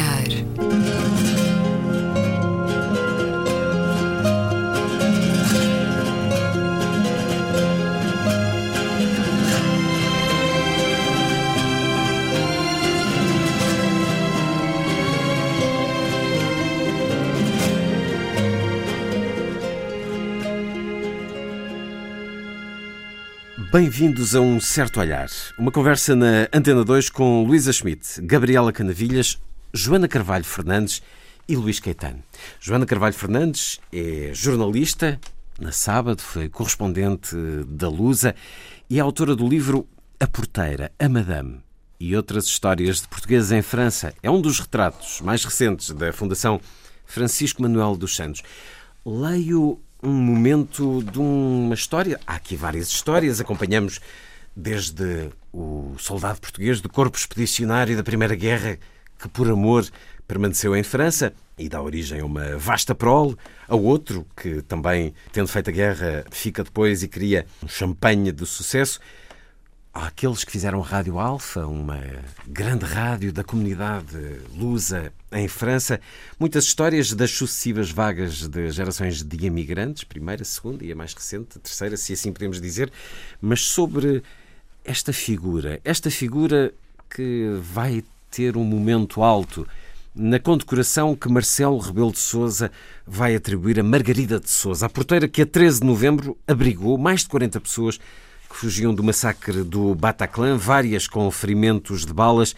olhar. Bem-vindos a um certo olhar. Uma conversa na Antena 2 com Luísa Schmidt, Gabriela Canavilhas, Joana Carvalho Fernandes e Luís Caetano. Joana Carvalho Fernandes é jornalista, na sábado foi correspondente da Lusa e é autora do livro A Porteira, a Madame e outras histórias de portugueses em França. É um dos retratos mais recentes da Fundação Francisco Manuel dos Santos. Leio um momento de uma história. Há aqui várias histórias. Acompanhamos desde o soldado português do Corpo Expedicionário da Primeira Guerra, que por amor permaneceu em França e dá origem a uma vasta prole, a outro que também, tendo feito a guerra, fica depois e cria um champanhe de sucesso. Há aqueles que fizeram Rádio Alfa, uma grande rádio da comunidade lusa em França. Muitas histórias das sucessivas vagas de gerações de imigrantes, primeira, segunda e a mais recente, terceira, se assim podemos dizer, mas sobre esta figura, esta figura que vai ter um momento alto na condecoração que Marcelo Rebelo de Sousa vai atribuir a Margarida de Sousa, a porteira que a 13 de novembro abrigou mais de 40 pessoas que fugiam do massacre do Bataclan, várias com ferimentos de balas.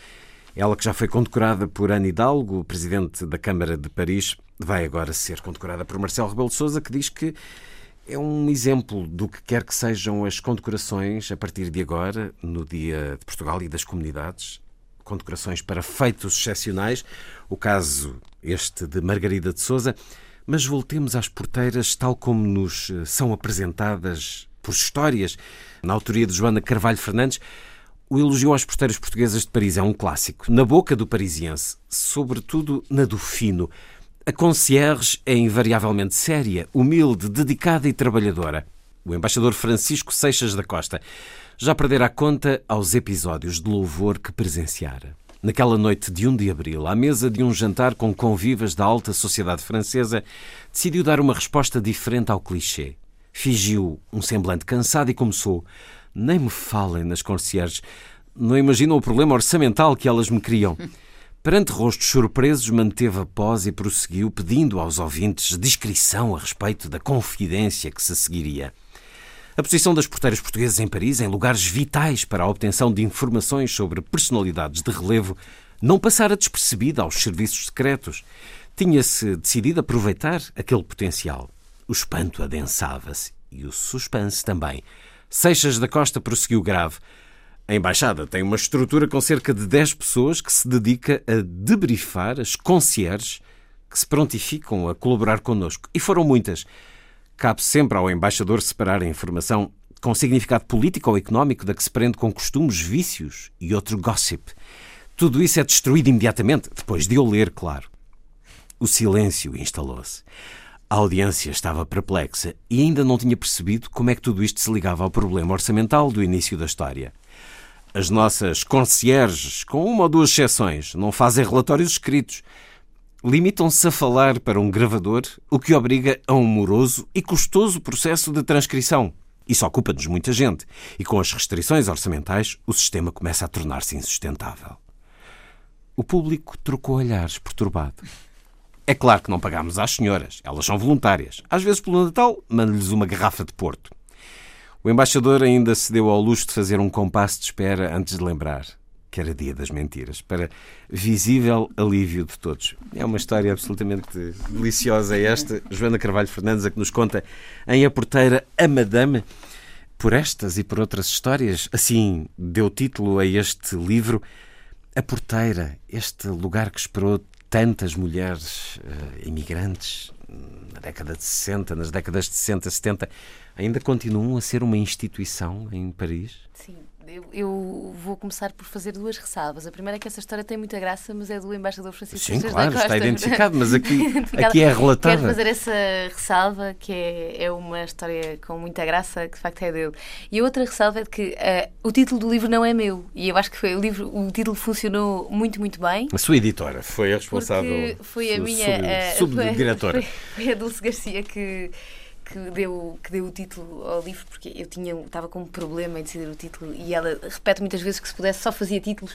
Ela que já foi condecorada por Anne Hidalgo, presidente da Câmara de Paris, vai agora ser condecorada por Marcelo Rebelo de Sousa, que diz que é um exemplo do que quer que sejam as condecorações a partir de agora, no Dia de Portugal e das Comunidades. Condecorações para feitos excepcionais, o caso este de Margarida de Souza. Mas voltemos às porteiras tal como nos são apresentadas por histórias na autoria de Joana Carvalho Fernandes, o elogio aos porteiros portuguesas de Paris é um clássico, na boca do parisiense, sobretudo na do fino. A concierge é invariavelmente séria, humilde, dedicada e trabalhadora. O embaixador Francisco Seixas da Costa já perdera a conta aos episódios de louvor que presenciara. Naquela noite de 1 de abril, à mesa de um jantar com convivas da alta sociedade francesa, decidiu dar uma resposta diferente ao clichê. Fingiu um semblante cansado e começou: Nem me falem nas concierges. Não imaginam o problema orçamental que elas me criam. Perante rostos surpresos, manteve a pós e prosseguiu, pedindo aos ouvintes discrição a respeito da confidência que se seguiria. A posição das porteiras portuguesas em Paris, em lugares vitais para a obtenção de informações sobre personalidades de relevo, não passara despercebida aos serviços secretos. Tinha-se decidido aproveitar aquele potencial. O espanto adensava-se e o suspense também. Seixas da Costa prosseguiu grave. A Embaixada tem uma estrutura com cerca de 10 pessoas que se dedica a debriefar as concierges que se prontificam a colaborar connosco. E foram muitas. Cabe sempre ao embaixador separar a informação com significado político ou económico da que se prende com costumes, vícios e outro gossip. Tudo isso é destruído imediatamente, depois de eu ler, claro. O silêncio instalou-se. A audiência estava perplexa e ainda não tinha percebido como é que tudo isto se ligava ao problema orçamental do início da história. As nossas concierges, com uma ou duas exceções, não fazem relatórios escritos. Limitam-se a falar para um gravador, o que obriga a um moroso e custoso processo de transcrição. Isso ocupa-nos muita gente, e com as restrições orçamentais, o sistema começa a tornar-se insustentável. O público trocou olhares perturbado. É claro que não pagámos às senhoras, elas são voluntárias. Às vezes, pelo Natal, mando-lhes uma garrafa de Porto. O embaixador ainda se deu ao luxo de fazer um compasso de espera antes de lembrar que era dia das mentiras, para visível alívio de todos. É uma história absolutamente deliciosa esta. Joana Carvalho Fernandes, a que nos conta em A Porteira, a Madame. Por estas e por outras histórias, assim deu título a este livro, A Porteira, este lugar que esperou tantas mulheres uh, imigrantes na década de 60, nas décadas de 60, 70, ainda continuam a ser uma instituição em Paris? Sim. Eu, eu, vou começar por fazer duas ressalvas. A primeira é que essa história tem muita graça, mas é do embaixador Francisco Sim, claro, está identificado, mas aqui, aqui é relatada. Quero fazer essa ressalva, que é, é uma história com muita graça, que de facto é dele. E a outra ressalva é de que uh, o título do livro não é meu, e eu acho que foi, o, livro, o título funcionou muito, muito bem. A sua editora foi a responsável. Foi a minha. Sub, uh, subdiretora. Foi, foi a Dulce Garcia que que deu, que deu o título ao livro, porque eu tinha, estava com um problema em decidir o título e ela repete muitas vezes que se pudesse só fazia títulos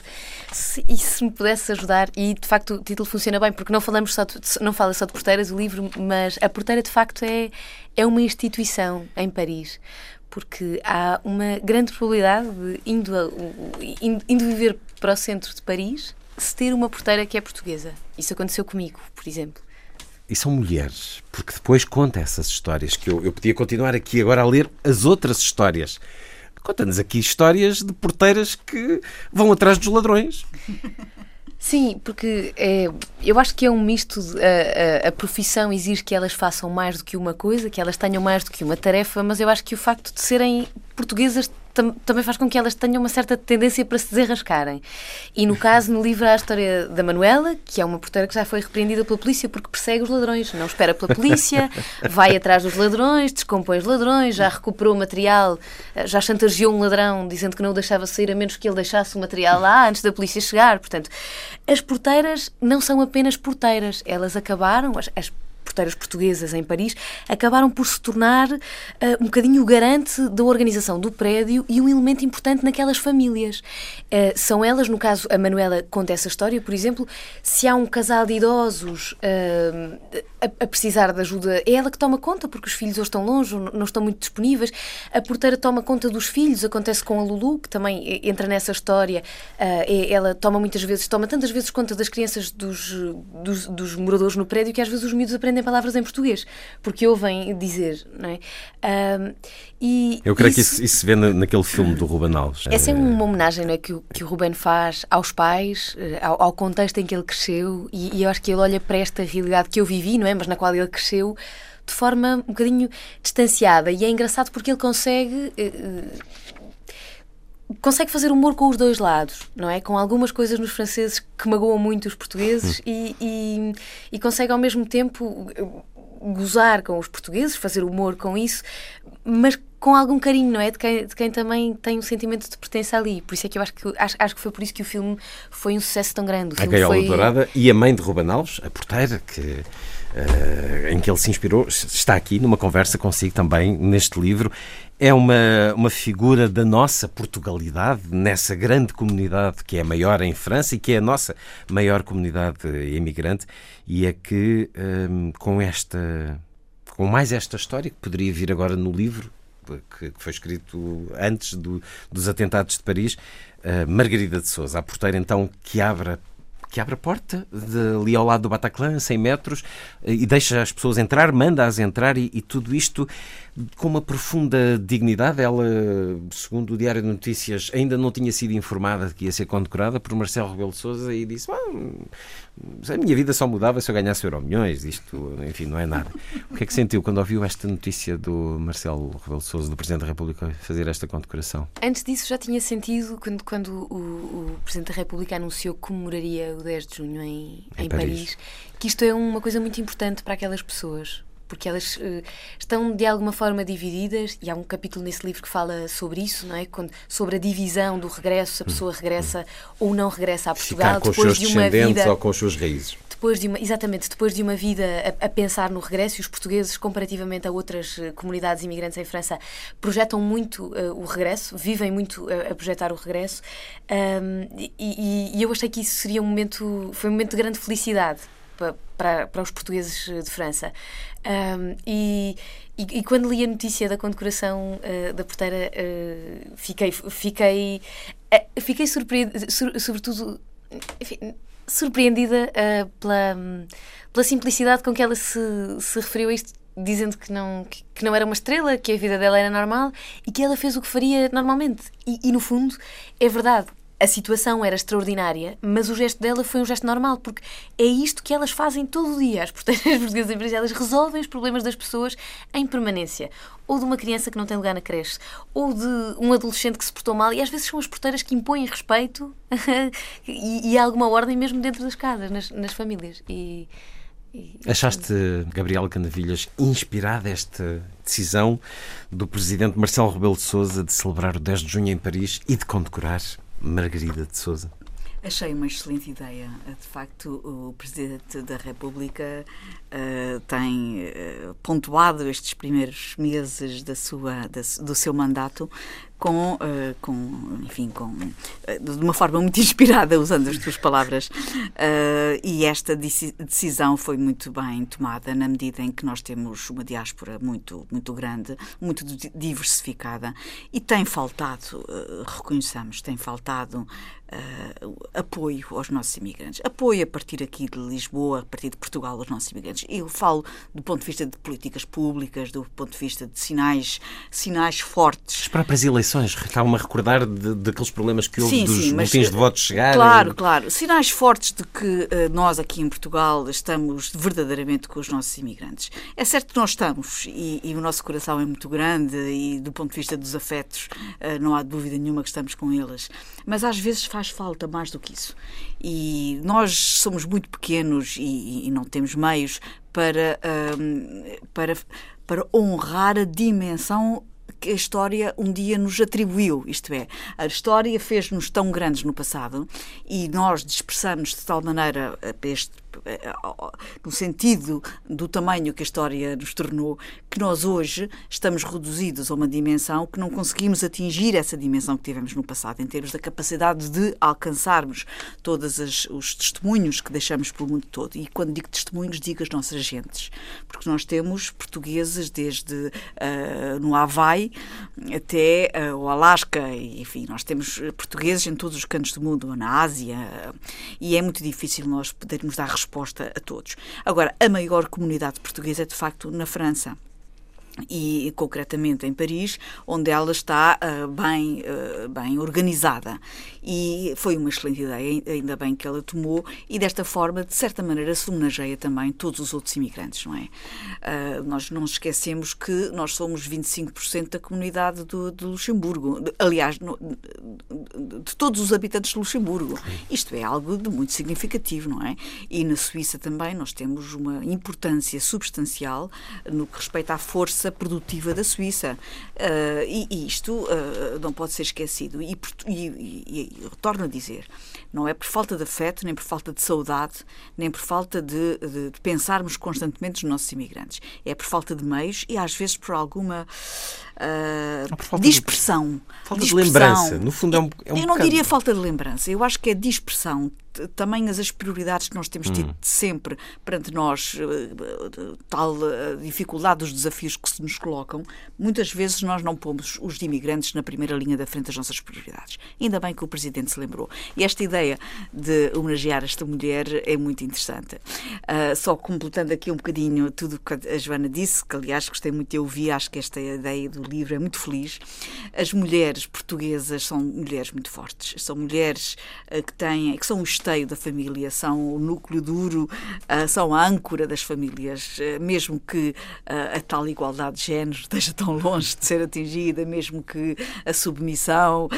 se, e se me pudesse ajudar e de facto o título funciona bem porque não falamos só de, não fala só de porteiras o livro, mas a porteira de facto é, é uma instituição em Paris porque há uma grande probabilidade de indo, a, indo viver para o centro de Paris se ter uma porteira que é portuguesa. Isso aconteceu comigo, por exemplo e são mulheres, porque depois conta essas histórias que eu, eu podia continuar aqui agora a ler as outras histórias. Conta-nos aqui histórias de porteiras que vão atrás dos ladrões. Sim, porque é, eu acho que é um misto. De, a, a, a, profissão exige que elas façam mais do que uma coisa, que elas tenham mais do que uma tarefa, mas eu acho que o facto de serem portuguesas tam, também faz com que elas tenham uma certa tendência para se desenrascarem. E no caso, no livro há a história da Manuela, que é uma porteira que já foi repreendida pela polícia porque persegue os ladrões. Não espera pela polícia, vai atrás dos ladrões, descompõe os ladrões, já recuperou o material, eh, já chantageou um ladrão dizendo que não o deixava sair a menos que ele deixasse o material lá antes da polícia chegar. Portanto, as porteiras não são apenas porteiras, elas acabaram, as, as portuguesas em Paris, acabaram por se tornar uh, um bocadinho o garante da organização do prédio e um elemento importante naquelas famílias. Uh, são elas, no caso, a Manuela conta essa história, por exemplo, se há um casal de idosos uh, a, a, precisar de ajuda, é ela que toma conta, porque os filhos hoje estão longe, não estão muito disponíveis. A porteira toma conta dos filhos, acontece com a Lulu, que também entra nessa história. É, ela toma muitas vezes, toma tantas vezes conta das crianças dos, dos, dos moradores no prédio que às vezes os miúdos aprendem palavras em português, porque ouvem dizer, não é? Um, e Eu creio isso, que isso, isso, se vê naquele filme do Ruben Alves. Essa é uma homenagem não é, que, o, que o Ruben faz aos pais, eh, ao, ao contexto em que ele cresceu, e, e eu acho que ele olha para esta realidade que eu vivi, não é? Mas na qual ele cresceu de forma um bocadinho distanciada. E é engraçado porque ele consegue. Uh, consegue fazer humor com os dois lados, não é? Com algumas coisas nos franceses que magoam muito os portugueses e, e, e, consegue ao mesmo tempo gozar com os portugueses, fazer humor com isso, mas com algum carinho, não é? De quem, de quem também tem um sentimento de pertença ali. Por isso é que eu acho que, acho, acho que foi por isso que o filme foi um sucesso tão grande. O a Gaiola foi... Dourada e a mãe de Ruben Alves, a porteira, que Uh, em que ele se inspirou, está aqui numa conversa consigo também neste livro. É uma, uma figura da nossa Portugalidade, nessa grande comunidade que é maior em França e que é a nossa maior comunidade imigrante, e é que um, com esta. Com mais esta história, que poderia vir agora no livro, que, foi escrito antes do, dos atentados de Paris, uh, Margarida de Souza, a porteira então que abre que abre a porta de, ali ao lado do Bataclan, 100 metros, e deixa as pessoas entrar, manda-as entrar, e, e, tudo isto com uma profunda dignidade. Ela, segundo o Diário de Notícias, ainda não tinha sido informada de que ia ser condecorada por Marcelo Rebelo de Sousa e disse: a minha vida só mudava se eu ganhasse euro milhões, isto, enfim, não é nada. O que é que sentiu quando ouviu esta notícia do Marcelo Rebelo de Sousa, do Presidente da República, fazer esta condecoração? Antes disso já tinha sentido quando, quando o, o Presidente da República anunciou que comemoraria o 10 de junho em, em, em Paris. Paris, que isto é uma coisa muito importante para aquelas pessoas porque elas uh, estão de alguma forma divididas e há um capítulo nesse livro que fala sobre isso, não é? Quando, sobre a divisão do regresso, se a pessoa regressa ou não regressa a Portugal depois os seus de uma vida ou com as suas raízes. Depois de uma, exatamente, depois de uma vida a, a, pensar no regresso, e os portugueses, comparativamente a outras uh, comunidades imigrantes em França, projetam muito uh, o regresso, vivem muito a projetar o regresso, um, e, e, eu achei que isso seria um momento, foi um momento de grande felicidade para, para os portugueses de França. Um, e, e, e, quando li a notícia da condecoração uh, da porteira, uh, fiquei, fiquei, uh, fiquei surpreendida, sur, sobretudo, enfim, surpreendida pela, pela simplicidade com que ela se, se referiu a isto dizendo que não, que, que, não era uma estrela, que a vida dela era normal e que ela fez o que faria normalmente. E, e no fundo, é verdade a situação era extraordinária, mas o gesto dela foi um gesto normal, porque é isto que elas fazem todo o dia. As porteiras portuguesas em Paris, elas resolvem os problemas das pessoas em permanência. Ou de uma criança que não tem lugar na creche, ou de um adolescente que se portou mal, e às vezes são as porteiras que impõem respeito e, e alguma ordem mesmo dentro das casas, nas, nas famílias. E, e, Achaste, Gabriela Canavilhas, inspirada esta decisão do presidente Marcelo Rebelo de Sousa de celebrar o 10 de junho em Paris e de condecorar Margarida de Souza? Achei uma excelente ideia. De facto, o Presidente da República uh, tem uh, pontuado estes primeiros meses da sua, da, do seu mandato com, uh, com enfim, com, uh, de uma forma muito inspirada, usando as tuas palavras. Uh, e esta decisão foi muito bem tomada na medida em que nós temos uma diáspora muito, muito grande, muito diversificada e tem faltado, reconheçamos, tem faltado apoio aos nossos imigrantes. Apoio a partir aqui de Lisboa, a partir de Portugal, aos nossos imigrantes. Eu falo do ponto de vista de políticas públicas, do ponto de vista de sinais, sinais fortes. As próprias eleições eleições. Estavam a recordar daqueles problemas que houve sim, dos sim, boletins de votos chegarem. Claro, claro. Sinais fortes de que uh, nós aqui em Portugal estamos verdadeiramente com os nossos imigrantes. É certo que nós estamos e, e o nosso coração é muito grande e do ponto de vista dos afetos uh, não há dúvida nenhuma que estamos com eles. Mas às vezes faz falta mais do que isso. E nós somos muito pequenos e, e não temos meios para, uh, para, para honrar a dimensão que a história um dia nos atribuiu. Isto é, a história fez-nos tão grandes no passado e nós dispersamos de tal maneira este eh, no sentido do tamanho que a história nos tornou, que nós hoje estamos reduzidos a uma dimensão que não conseguimos atingir essa dimensão que tivemos no passado, em termos da capacidade de alcançarmos todos os testemunhos que deixamos pelo mundo todo. E quando digo testemunhos, digo as nossas gentes, porque nós temos portugueses desde uh, no Havaí até uh, o Alasca, e, enfim, nós temos portugueses em todos os cantos do mundo, na Ásia, e é muito difícil nós podermos dar resposta resposta a todos. Agora, a maior comunidade portuguesa é de facto na França e concretamente em Paris, onde ela está uh, bem, uh, bem organizada. E foi uma excelente ideia, ainda bem que ela tomou, e desta forma, de certa maneira, se homenageia também todos os outros imigrantes, não é? Uh, nós não esquecemos que nós somos 25% da comunidade do, de Luxemburgo, de, aliás, no, de, de todos os habitantes de Luxemburgo. Isto é algo de muito significativo, não é? E na Suíça também nós temos uma importância substancial no que respeita à força força produtiva da Suíça. Uh, e, e, isto uh, não pode ser esquecido. E, e, e, retorno a dizer, não é por falta de afeto, nem por falta de saudade, nem por falta de, de, de pensarmos constantemente nos nossos imigrantes. É por falta de meios e às vezes por alguma uh, dispersão. De, falta dispersão. de lembrança. No fundo é um, é um Eu não diria falta de lembrança. Eu acho que é dispersão também as prioridades que nós temos tido hum. sempre perante nós, eh, tal eh, dificuldade dos desafios que se nos colocam, muitas vezes nós não pomos os imigrantes na primeira linha da frente das nossas prioridades. Ainda bem que o Presidente se lembrou. E esta ideia de homenagear esta mulher é muito interessante. Uh, só completando aqui um bocadinho tudo o que a Joana disse, que aliás gostei muito de ouvir, acho que esta ideia do livro é muito feliz. As mulheres portuguesas são mulheres muito fortes, são mulheres uh, que têm, que são o esteio da família, são o núcleo duro, uh, são a âncora das famílias, uh, mesmo que uh, a tal igualdade de género esteja tão longe de ser atingida, mesmo que a submissão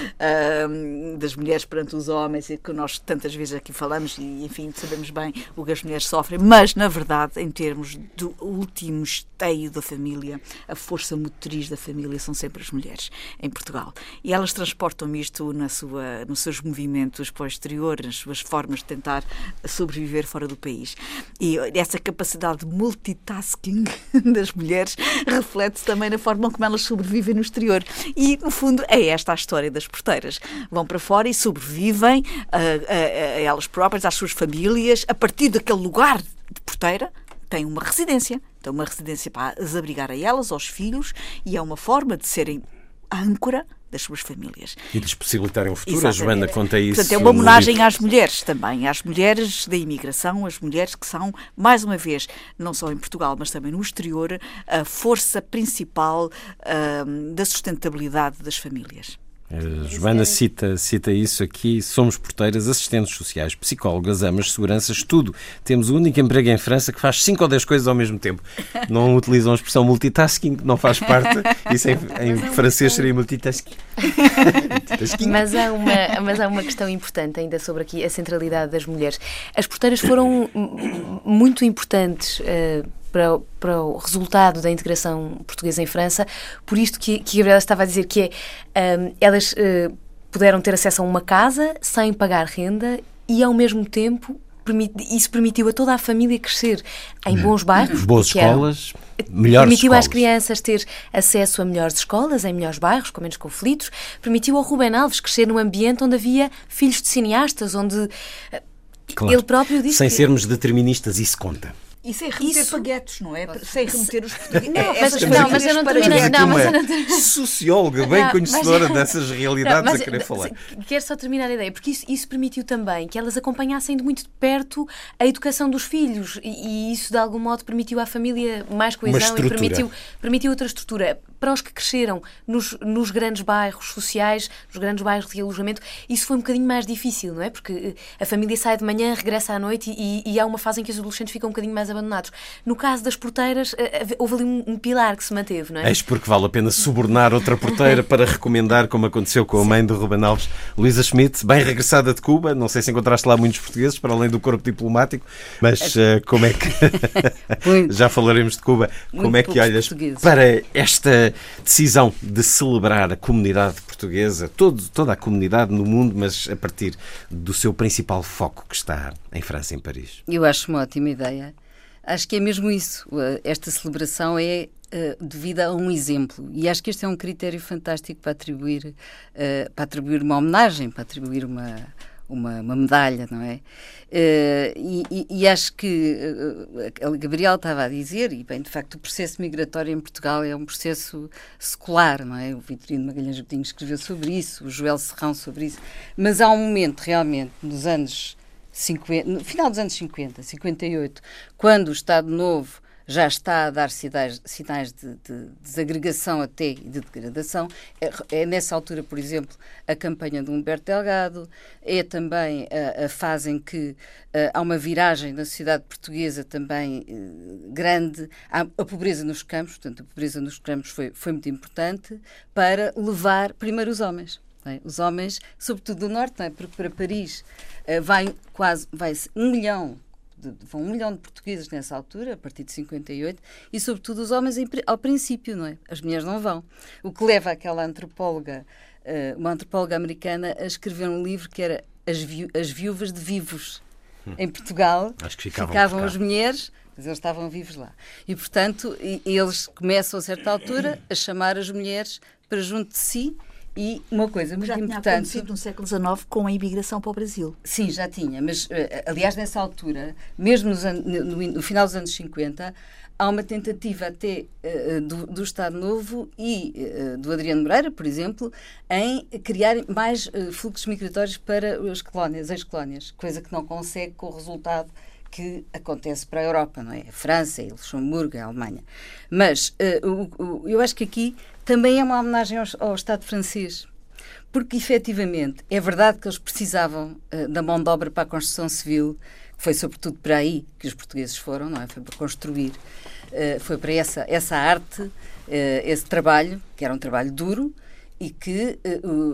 das mulheres perante os homens, que nós tantas vezes aqui falamos, e enfim, sabemos bem o que as mulheres sofrem, mas na verdade, em termos do último esteio da família, a força motriz da família são sempre as mulheres em Portugal. E elas transportam isto na sua, nos seus movimentos para o exterior, nas suas formas de tentar sobreviver fora do país. E essa capacidade de multitasking das mulheres reflete-se também na forma como elas sobrevivem no exterior. E, no fundo, é esta a história das porteiras. Vão para fora e sobrevivem a, a, a elas próprias, às suas famílias, a partir daquele lugar de porteira, têm uma residência. Têm uma residência para as abrigar a elas, aos filhos, e é uma forma de serem âncora das suas famílias. E lhes possibilitarem um futuro. Exatamente. A Joana conta isso. Portanto, é uma homenagem às mulheres também, às mulheres da imigração, as mulheres que são, mais uma vez, não só em Portugal, mas também no exterior, a força principal uh, da sustentabilidade das famílias. A Joana cita, cita isso aqui. Somos porteiras, assistentes sociais, psicólogas, amas, seguranças, tudo. Temos o único emprego em França que faz 5 ou 10 coisas ao mesmo tempo. Não utilizam a expressão multitasking, que não faz parte. Isso em, em francês seria multitasking. mas, há uma, mas há uma questão importante ainda sobre aqui a centralidade das mulheres. As porteiras foram muito importantes. Uh, para, para, o resultado da integração portuguesa em França, por isto que, que Gabriela estava a dizer, que é, um, elas uh, puderam ter acesso a uma casa sem pagar renda e, ao mesmo tempo, isso permitiu a toda a família crescer em uhum. bons bairros. Boas escolas, melhores Permitiu escolas. às crianças ter acesso a melhores escolas, em melhores bairros, com menos conflitos. Permitiu ao Rubem Alves crescer num ambiente onde havia filhos de cineastas, onde eh, claro. ele próprio disse Sem que... sermos deterministas, isso conta. E sem remeter Isso... paguetos, não é? Sem remeter os portugueses. Não, mas, não, mas eu não terminei. Não, mas eu não Socióloga, bem não, conhecedora mas, dessas realidades não, mas, a querer falar. Quero só terminar a ideia, porque isso, isso, permitiu também que elas acompanhassem de muito de perto a educação dos filhos e, e isso de algum modo permitiu à família mais coesão e permitiu, permitiu outra estrutura. Para os que cresceram nos, nos grandes bairros sociais, nos grandes bairros de alojamento, isso foi um bocadinho mais difícil, não é? Porque eh, a família sai de manhã, regressa à noite e, e há uma fase em que os adolescentes ficam um bocadinho mais abandonados. No caso das porteiras, eh, eh, houve ali um, um pilar que se manteve, não é? Eis porque vale a pena subornar outra porteira para recomendar, como aconteceu com a mãe do Ruben Alves, Luísa Schmidt, bem regressada de Cuba. Não sei se encontraste lá muitos portugueses, para além do corpo diplomático, mas como é que. Já falaremos de Cuba. Como é que olhas para esta decisão de celebrar a comunidade portuguesa, todo, toda a comunidade no mundo, mas a partir do seu principal foco que está em França, em Paris? Eu acho uma ótima ideia. Acho que é mesmo isso. Esta celebração é uh, devida a um exemplo. E acho que este é um critério fantástico para atribuir, uh, para atribuir uma homenagem, para atribuir uma, uma, uma medalha, não é? Uh, e, e, acho que uh, Gabriel estava a dizer, e bem, de facto, o processo migratório em Portugal é um processo secular, não é? O Vitorino Magalhães Betinho escreveu sobre isso, o Joel Serrão sobre isso, mas há um momento realmente, nos anos 50, no final dos anos 50, 58, quando o Estado Novo já está a dar sinais, sinais de, de, desagregação até e de degradação. É, é, nessa altura, por exemplo, a campanha de Humberto Delgado, é também a, a fase em que uh, há uma viragem na sociedade portuguesa também uh, grande, há a pobreza nos campos, portanto, a pobreza nos campos foi, foi muito importante para levar primeiro os homens. É? Os homens, sobretudo do Norte, é? porque para Paris uh, vai quase vai um milhão de, vão um milhão de portugueses nessa altura, a partir de 58, e sobretudo os homens em, ao princípio, não é? As mulheres não vão. O que leva aquela antropóloga, uh, uma antropóloga americana, a escrever um livro que era As, Viú as Viúvas de Vivos. Hum. Em Portugal, ficavam, ficavam as mulheres, mas eles estavam vivos lá. E, portanto, eles começam, a certa altura, a chamar as mulheres para junto de si e uma coisa muito já importante. Já tinha acontecido no século XIX com a imigração para o Brasil. Sim, já tinha. Mas, eh, aliás, nessa altura, mesmo no, final dos anos 50, há uma tentativa até uh, do, do, Estado Novo e uh, do Adriano Moreira, por exemplo, em criar mais uh, fluxos migratórios para as colónias, as colónias, coisa que não consegue com o resultado que acontece para a Europa, não é? A França, a Luxemburgo, a Alemanha. Mas o, o, eu acho que aqui também é uma homenagem ao, ao Estado francês. Porque, efetivamente, é verdade que eles precisavam uh, da mão de obra para a construção civil, que foi sobretudo para aí que os portugueses foram, não é? Foi para construir, uh, foi para essa, essa arte, uh, esse trabalho, que era um trabalho duro, e que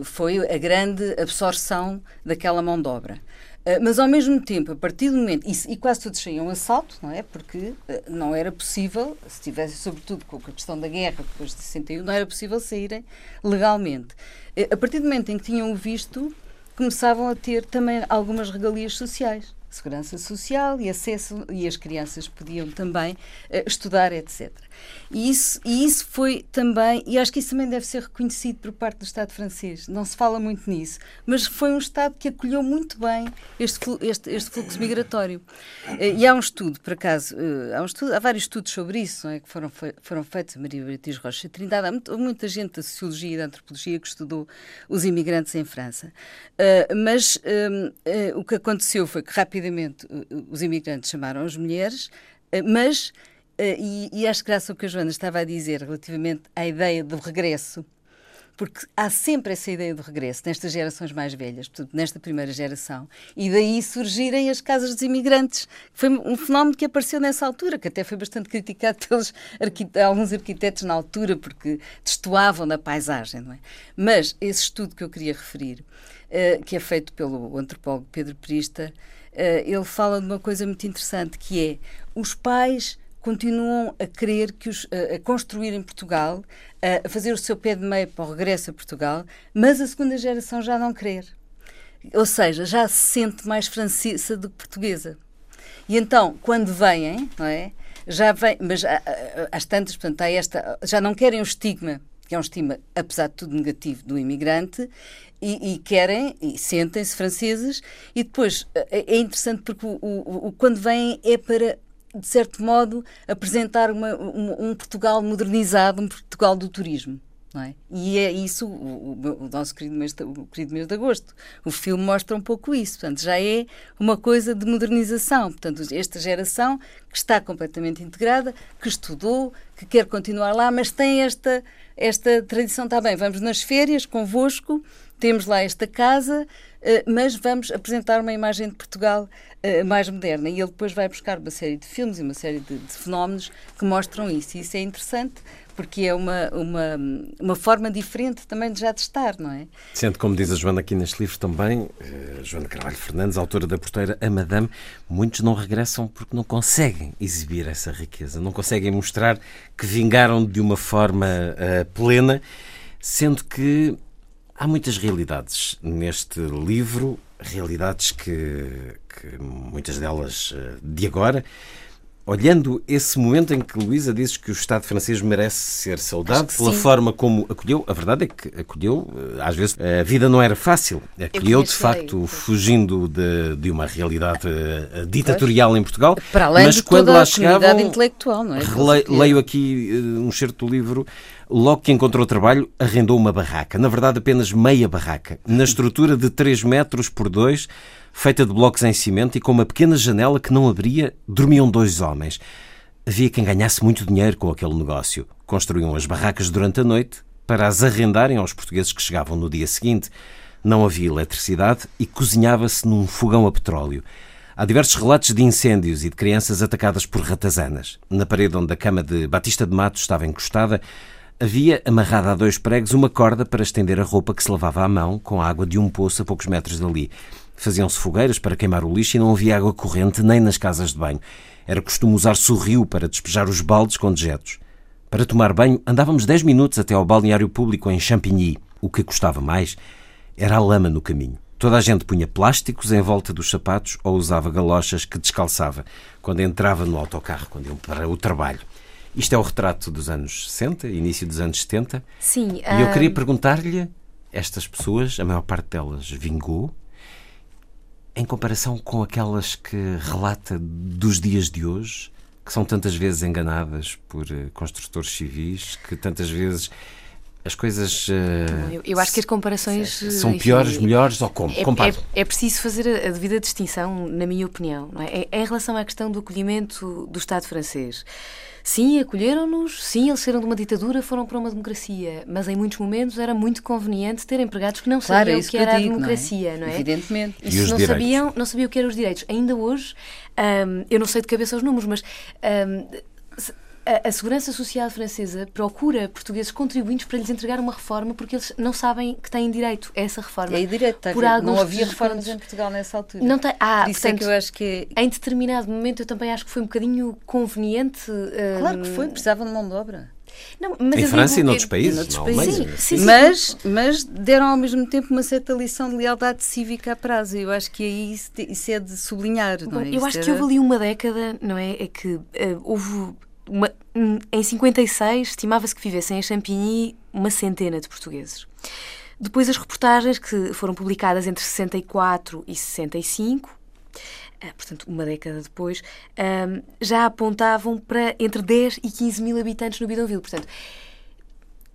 foi a grande absorção daquela mão de obra. Eh, mas ao mesmo tempo, a partir do momento, e, e quase todos saíam assalto, não é? Porque uh, não era possível, se tivesse, sobretudo com a questão da guerra depois de 61, não era possível saírem legalmente. Uh, a partir do momento em que tinham o visto, começavam a ter também algumas regalias sociais segurança social e acesso, e as crianças podiam também uh, estudar, etc. E isso, e isso foi também, e acho que isso também deve ser reconhecido por parte do Estado francês, não se fala muito nisso, mas foi um Estado que acolheu muito bem este, este, este fluxo migratório. Uh, e há um estudo, por acaso, uh, há, um estudo, há vários estudos sobre isso, é, que foram, foram feitos, Maria Beatriz Rocha Trindade, há muito, muita gente da sociologia e da antropologia que estudou os imigrantes em França. mas o que aconteceu foi que rapidamente os imigrantes chamaram as mulheres, eh, mas, eh, e, e acho graça o que a Joana estava a dizer relativamente à ideia do regresso, porque há sempre essa ideia do regresso nestas gerações mais velhas, portanto, nesta primeira geração, e daí surgirem as casas dos imigrantes. Foi um fenómeno que apareceu nessa altura, que até foi bastante criticado pelos arquite alguns arquitetos na altura, porque destoavam da paisagem, não é? Mas esse estudo que eu queria referir, uh, que é feito pelo antropólogo Pedro Prista, uh, ele fala de uma coisa muito interessante, que é os pais continuam a querer que os, a construir em Portugal, a fazer o seu pé de meio para o regresso a Portugal, mas a segunda geração já não querer. Ou seja, já se sente mais francesa do que portuguesa. E então, quando vêm, não é? Já vem, mas às tantas, portanto, há esta, já não querem o estigma, que é um estigma, apesar de tudo negativo, do imigrante, e, e querem, e sentem-se franceses, e depois é, é interessante porque o, o, o, quando vêm é para de certo modo, apresentar uma, um, um, Portugal modernizado, um Portugal do turismo. É? E é isso o, o, nosso querido mês, o querido mês de agosto. O filme mostra um pouco isso. Portanto, já é uma coisa de modernização. Portanto, esta geração que está completamente integrada, que estudou, que quer continuar lá, mas tem esta, esta tradição. Está bem, vamos nas férias convosco, temos lá esta casa, mas vamos apresentar uma imagem de Portugal eh, mais moderna. E ele depois vai buscar uma série de filmes e uma série de, de fenómenos que mostram isso. E isso é interessante porque é uma, uma, uma forma diferente também de já de estar, não é? Sendo, como diz a Joana aqui neste livro também, eh, Joana Carvalho Fernandes, autora da porteira A Madame, muitos não regressam porque não conseguem exibir essa riqueza, não conseguem mostrar que vingaram de uma forma plena, sendo que Há muitas realidades neste livro, realidades que, que muitas delas eh, de agora. Olhando esse momento em que Luísa diz que o Estado francês merece ser saudado pela sim. forma como acolheu, a verdade é que acolheu, eh, às vezes a vida não era fácil. Acolheu, de facto, fugindo de, de uma realidade uh, ditatorial em Portugal. Para além mas de quando lá chegavam. intelectual, não é? Leio aqui uh, um certo do livro Logo que encontrou trabalho, arrendou uma barraca. Na verdade, apenas meia barraca. Na estrutura de 3 metros por 2, feita de blocos em cimento e com uma pequena janela que não abria, dormiam dois homens. Havia quem ganhasse muito dinheiro com aquele negócio. Construíam as barracas durante a noite para as arrendarem aos portugueses que chegavam no dia seguinte. Não havia eletricidade e cozinhava-se num fogão a petróleo. Há diversos relatos de incêndios e de crianças atacadas por ratazanas. Na parede onde a cama de Batista de Matos estava encostada, Havia amarrada a dois pregos uma corda para estender a roupa que se lavava à mão com a água de um poço a poucos metros dali. Faziam-se fogueiras para queimar o lixo e não havia água corrente nem nas casas de banho. Era costume usar sorrio para despejar os baldes com dejetos. Para tomar banho, andávamos dez minutos até ao balneário público em Champigny. O que custava mais era a lama no caminho. Toda a gente punha plásticos em volta dos sapatos ou usava galochas que descalçava quando entrava no autocarro, quando iam para o trabalho. Isto é o retrato dos anos 60, início dos anos 70. Sim. E eu queria perguntar-lhe: estas pessoas, a maior parte delas vingou, em comparação com aquelas que relata dos dias de hoje, que são tantas vezes enganadas por eh, construtores civis, que tantas vezes as coisas. Uh, eu, eu, acho que as comparações. São enfim, piores, melhores ou como? É, é, é, preciso fazer a, a, devida distinção, na minha opinião, não é? é? Em relação à questão do acolhimento do Estado francês. Sim, acolheram-nos, sim, eles saíram de uma ditadura, foram para uma democracia, mas em muitos momentos era muito conveniente ter empregados que não claro, sabiam é o que, que era digo, a democracia, não é? Não é? Evidentemente. E, e se não direitos? sabiam, não sabiam o que eram os direitos. Ainda hoje, um, eu não sei de cabeça os números, mas um, a, a, Segurança Social Francesa procura portugueses contribuintes para lhes entregar uma reforma porque eles não sabem que têm direito a essa reforma. É direito, tá por não havia reformas em Portugal nessa altura. Não tem, ah, por isso portanto, é que eu acho que em determinado momento eu também acho que foi um bocadinho conveniente. Claro que foi, precisavam de mão de obra. Não, em França digo, e noutros países, noutros países. Sim, sim, sim, mas, mas deram ao mesmo tempo uma certa lição de lealdade cívica a prazo. Eu acho que aí isso, isso é de sublinhar. Bom, é? Eu acho era... que houve ali uma década, não é? É que uh, houve uma, em 56, estimava-se que vivessem em Champigny uma centena de portugueses. Depois, as reportagens que foram publicadas entre 64 e 65, eh, portanto, uma década depois, ehm, já apontavam para entre 10 e 15 mil habitantes no Bidonville. Portanto,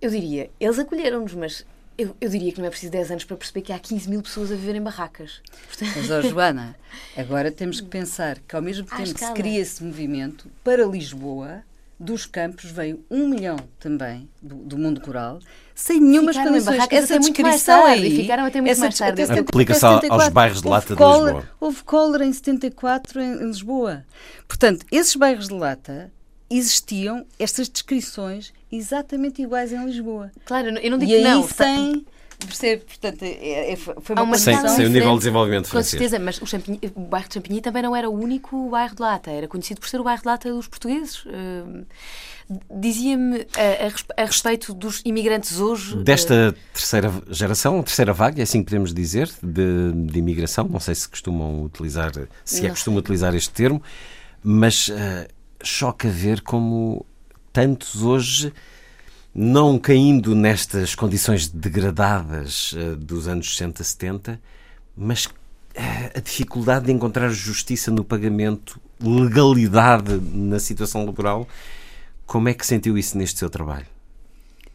eu diria, eles acolheram-nos, mas eu, eu, diria que não é preciso 10 anos para perceber que há 15 mil pessoas a viver em barracas. Portanto... Mas, oh, Joana, agora temos que pensar que ao mesmo tempo que se cria esse movimento, para Lisboa, dos campos veio um milhão também do, do mundo rural, sem nenhuma condições. barracas Essa até muito mais descrição tarde, aí, e ficaram até muito essa mais tarde. até 70 Aplica-se aos 74. bairros de lata Houve de cólera- Lisboa. Houve cólera em 74 em, em Lisboa. Portanto, esses bairros de lata existiam estas descrições exatamente iguais em Lisboa. Claro, eu não digo E que aí não. sem percebe, portanto, é- é- foi Há uma uma Sem, sem o nível de desenvolvimento Com francês. certeza, mas o, Champigny- o bairro de Champigny também não era o único bairro de lata, era conhecido por ser o bairro de lata dos portugueses. Hum, Dizia-me a, a a respeito dos imigrantes hoje. Desta terceira geração, terceira vaga, é assim que podemos dizer, de, de imigração, não sei se costumam utilizar, se é costume utilizar este termo, mas eh, choca ver como tantos hoje, não caindo nestas condições degradadas eh, dos anos 60, 70, mas eh, a dificuldade de encontrar justiça no pagamento, legalidade na situação laboral, como é que sentiu isso neste seu trabalho?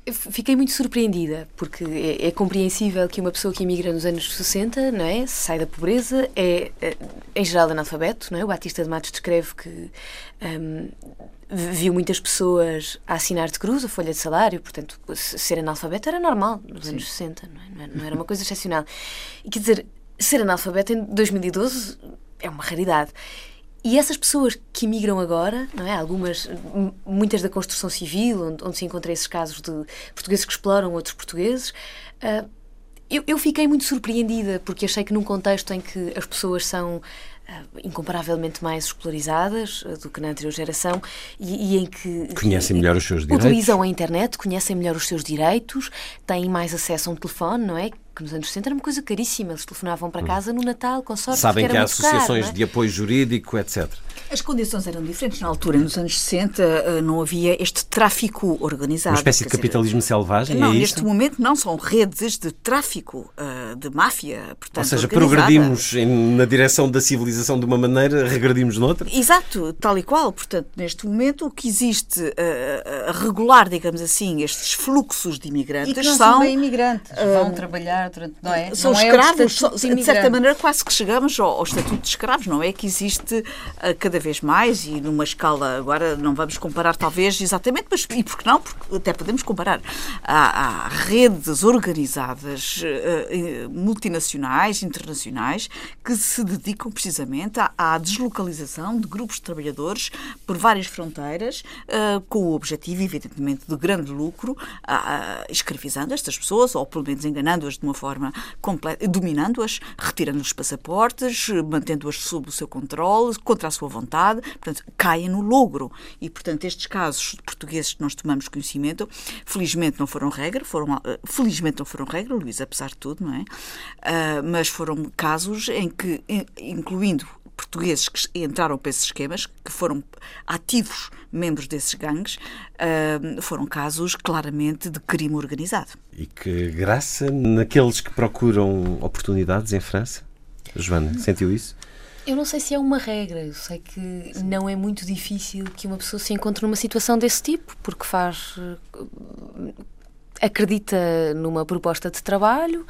Fiquei muito surpreendida, porque é, é compreensível que uma pessoa que emigra nos anos 60, não é? Sai da pobreza, é, é, em geral analfabeto, não é? O Batista de Matos descreve que hum, viu muitas pessoas a assinar de cruz a folha de salário, portanto, se- ser analfabeto era normal nos anos 60, não, é? Não era- uma coisa excepcional. E quer dizer, ser analfabeto em 2012 é uma raridade. E essas pessoas que emigram agora, não é? Algumas, muitas da construção civil, onde, onde se encontram esses casos de portugueses que exploram outros portugueses, ah, eu, eu fiquei muito surpreendida porque achei que num contexto em que as pessoas são incomparavelmente mais escolarizadas ah, do que na anterior geração e, e em que Conhecem melhor os seus direitos. utilizam a internet, conhecem melhor os seus direitos, têm mais acesso a um telefone, não é? Que nos anos 60 era uma coisa caríssima. Eles telefonavam para casa no Natal, com sorte, Hum. Sabem que era há muito caro, associações não é? de apoio jurídico, etc. As condições eram diferentes na altura. Nos anos 60 eh, não havia este tráfico organizado. Uma espécie de quer dizer, capitalismo selvagem, Não, é neste isto? momento não são redes de tráfico, eh, de máfia, portanto, Ou seja, organizada. progredimos na direção da civilização de uma maneira, regredimos noutra? Exato, tal e qual. Portanto, neste momento, o que existe eh, a regular, digamos assim, estes fluxos de E imigrantes que não são. são bem imigrantes, vão trabalhar durante, não é? São não é escravos, estatuto só- de, certa maneira quase que chegamos ao, ao estatuto de escravos, não é? Que existe eh, cada vez mais e numa escala, agora não vamos comparar talvez exatamente, mas e por que não? Porque até podemos comparar. Há, há redes organizadas, eh, multinacionais, internacionais, que se dedicam precisamente à, à deslocalização de grupos de trabalhadores por várias fronteiras, eh, com o objetivo, evidentemente, de grande lucro, escravizando estas pessoas, ou pelo menos enganando-as de uma forma completa, dominando-as, retirando-lhes os passaportes, mantendo-as sob o seu controle, contra a sua vontade, portanto, caem no logro. E, portanto, estes casos portugueses que nós tomamos conhecimento, felizmente não foram regra, foram, ah, felizmente não foram regra, Luís, apesar de tudo, não é? Ah, mas foram casos em que, in- incluindo portugueses que entraram para esses esquemas, que foram ativos membros desses gangues, ah, foram casos claramente de crime organizado. E que graça naqueles que procuram oportunidades em França? Joana, sentiu isso? Eu não sei se é uma regra, eu sei que não é muito difícil que uma pessoa se encontre numa situação desse tipo, porque faz. eh, acredita numa proposta de trabalho,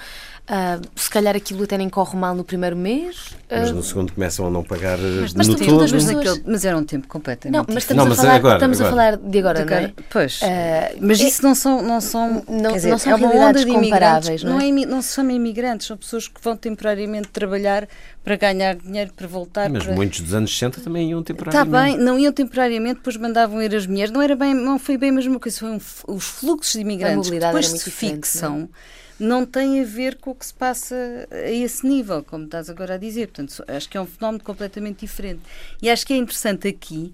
ah, se calhar aquilo até nem corre mal no primeiro mês. Mas ah, no segundo começam a não pagar eh, mas no tu- todo. Mas, naquele- mas era um tempo completamente não, mas estamos, Não, a, mas falar, agora, estamos a agora. falar de agora, De não é? Pois. Ah, mas é- isso não são, não são, Não- quer dizer, não são é uma onda de comparáveis, imigrantes, não é? é imi- não se chama imigrantes, são pessoas que vão temporariamente trabalhar para ganhar dinheiro, para voltar. Mas para... muitos dos anos 60 também iam Está temporariamente. Tá bem, não iam temporariamente, depois mandavam ir as mulheres. Não era bem, não foi bem a mesma coisa. Foi um os fluxos de imigrantes que mobilidade depois era muito se diferente, fixam. Não tem a ver com o que se passa a esse nível, como estás agora a dizer. Portanto, acho que é um fenómeno completamente diferente. E acho que é interessante aqui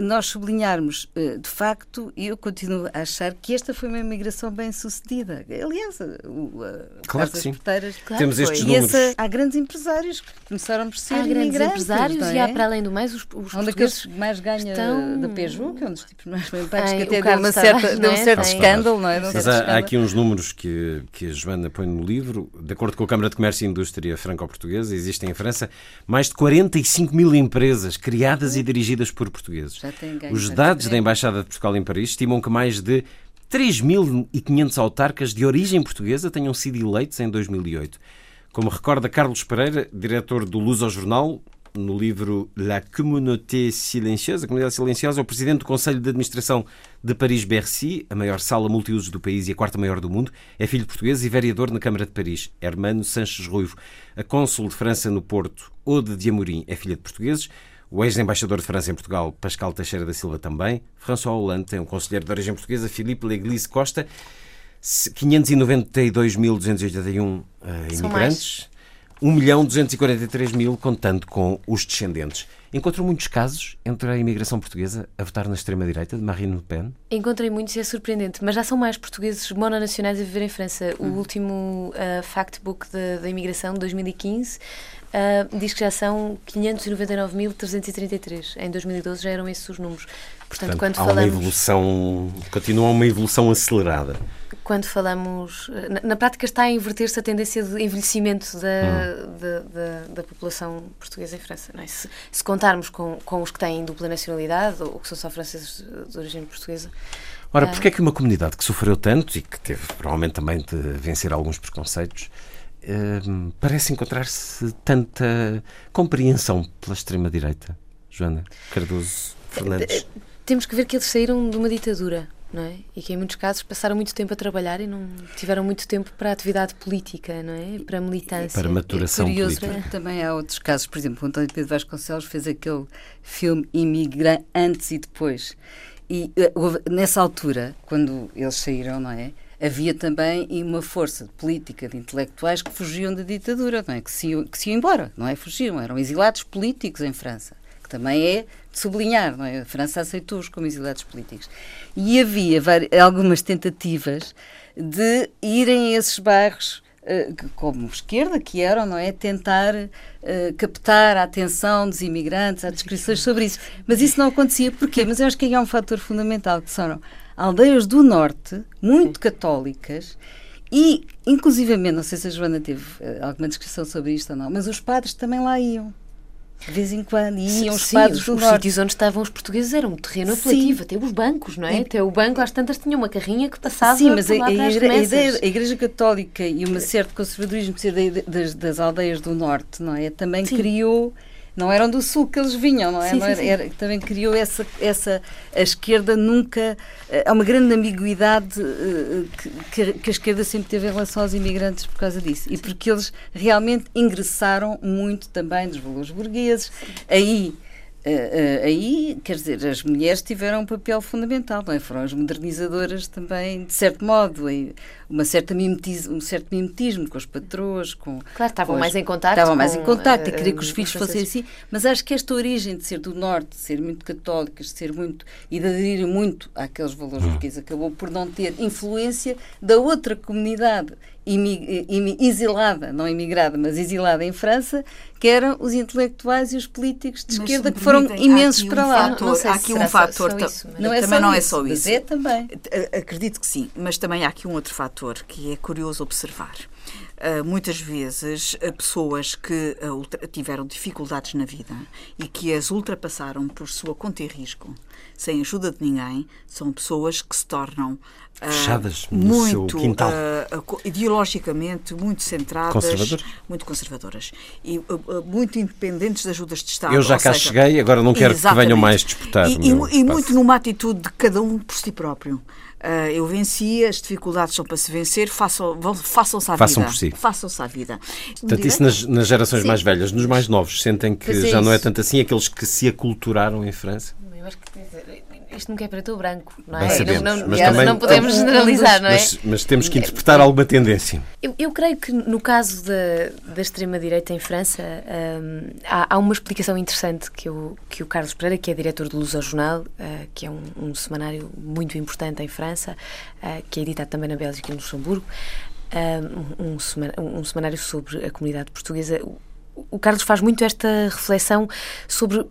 nós sublinharmos, eh, de facto, e eu continuo a achar que esta foi uma imigração bem sucedida. Aliás, eh, o, a Claro que sim. Porteiras. Claro Temos que estes foi. E números. essa, há grandes empresários que começaram por ser Há grandes imigrantes, empresários não e há, é? para além do mais, os, os Um portugueses daqueles que mais ganha estão- da Peugeot, que é um dos tipos mais bem pagos, que o até deu, uma certa, deu um é? certo Tem- escândalo, não é? Mas há, há aqui uns números que, que a Joana põe no livro. De acordo com a Câmara de Comércio e Indústria Franco-Portuguesa, existem em França mais de 45 mil empresas criadas e dirigidas por portugueses. Ganho Os dados da Embaixada de Portugal em Paris estimam que mais de 3.500 autarcas de origem portuguesa tenham sido eleitos em 2008. Como recorda Carlos Pereira, diretor do Luso Jornal, no livro La Communauté Silencieuse, a Comunidade Silenciosa, o presidente do Conselho de Administração de Paris-Bercy, a maior sala multiusos do país e a quarta maior do mundo. É filho de português e vereador na Câmara de Paris. Hermano Sanches Ruivo. A cônsul de França no Porto, Ode de Amorim, é filha de portugueses. O ex-embaixador de França em Portugal, Pascal Teixeira da Silva, também. François Hollande tem um conselheiro de origem portuguesa, Philippe Leglise Costa. 592.281 uh, imigrantes. 1 milhão 243 mil, contando com os descendentes. Encontrou muitos casos entre a imigração portuguesa a votar na extrema-direita de Marine Le Pen? Encontrei muitos e é surpreendente, mas já são mais portugueses mononacionais a viver em França. O hum. último uh, factbook da imigração de 2015 uh, diz que já são 599.333. Em 2012 já eram esses os números. Portanto, Portanto quando há falamos... uma evolução, continua uma evolução acelerada. Quando falamos. Na, na prática, está a inverter-se a tendência de envelhecimento da, hum. da, da, da, população portuguesa em França. É? Se, se, contarmos com, com os que têm dupla nacionalidade ou que são só franceses de origem portuguesa. Ora, uh... porquê é que uma comunidade que sofreu tanto e que teve provavelmente também de vencer alguns preconceitos uh, parece encontrar-se tanta compreensão pela extrema-direita? Joana Cardoso Fernandes. Temos que ver que eles saíram de uma ditadura. Não é? E que em muitos casos passaram muito tempo a trabalhar e não tiveram muito tempo para a atividade política, não é? Para a militância. Para a maturação é curioso, política. Também há outros casos, por exemplo, o António Pedro Vasconcelos fez aquele filme Imigrante antes e depois. E eh, nessa altura, quando eles saíram, não é? havia também uma força política de intelectuais que fugiam da ditadura, não é? que, se, que se iam embora, não é? Fugiam, eram exilados políticos em França, que também é sublinhar, não é? A França aceitou-os como exilados políticos. E havia algumas tentativas de irem a esses bairros eh, como esquerda que eram, não é? Tentar uh, captar a atenção dos imigrantes, há descrições sobre isso. Mas isso não acontecia. Porquê? Mas eu acho que há um fator fundamental, que são aldeias do Norte, muito católicas, e, inclusivamente, não sei se a Joana teve uh, alguma descrição sobre isto ou não, mas os padres também lá iam. De vez em quando, e iam os padres do os norte. sítios onde estavam os portugueses eram um terreno apelativo, até os bancos, não é? E... Até o banco, às tantas, tinha uma carrinha que passava Sim, mas a, a, igre, a, ideia, a Igreja Católica e um certo conservadorismo das, das aldeias do Norte, não é? Também Sim. criou não eram do sul que eles vinham, não é? Sim, não era, era, também criou essa, essa. A esquerda nunca. Eh, há uma grande ambiguidade uh, que, que, a esquerda sempre teve em relação aos imigrantes por causa disso. E porque eles realmente ingressaram muito também dos valores burgueses. Aí Uh, aí, quer dizer, as mulheres tiveram um papel fundamental, não é? Foram as modernizadoras também, de certo modo, uma certa mimetismo, um certo mimetismo com as patroas, com... Claro, estavam mais em contato Estavam mais em contato uh, e queria que os filhos fossem assim, mas acho que esta origem de ser do Norte, de ser muito católicas, de ser muito... e de aderir muito àqueles valores hum. burgueses, acabou por não ter influência da outra comunidade exilada, não imigrada, mas exilada em França, que eram os intelectuais e os políticos de mas esquerda que foram imensos para lá. Fator, há aqui um fator, não é também não é só isso. é também. Acredito que sim, mas também há aqui um outro fator que é curioso observar. Uh, muitas vezes uh, pessoas que uh, tiveram dificuldades na vida e que as ultrapassaram por sua conta e risco, sem ajuda de ninguém, são pessoas que se tornam fechadas no muito, seu quintal. ideologicamente muito centradas, conservadoras. muito conservadoras e muito independentes de ajudas de Estado. Eu já cá seja, cheguei, agora não quero exatamente. que venham mais disputar. E, e, e muito numa atitude de cada um por si próprio. Uh, eu venci, as dificuldades são para se vencer, façam, façam-se à façam vida. Por si. Façam-se à vida. Portanto, isso nas, nas gerações Sim. mais velhas, nos mais novos, sentem que é já não é tanto assim aqueles que se aculturaram em França? Eu acho que isto nunca é preto ou branco, não é? Sabemos, não, não, mas também, não podemos generalizar, não é? Mas, mas temos que interpretar alguma tendência. Eu, eu creio que no caso da, da extrema-direita em França hum, há, há, uma explicação interessante que, eu, que o Carlos Pereira, que é diretor do Luz ao Jornal, uh, que é um, um, semanário muito importante em França, uh, que é editado também na Bélgica e no Luxemburgo, uh, um, um, um semanário sobre a comunidade portuguesa. O Carlos faz muito esta reflexão sobre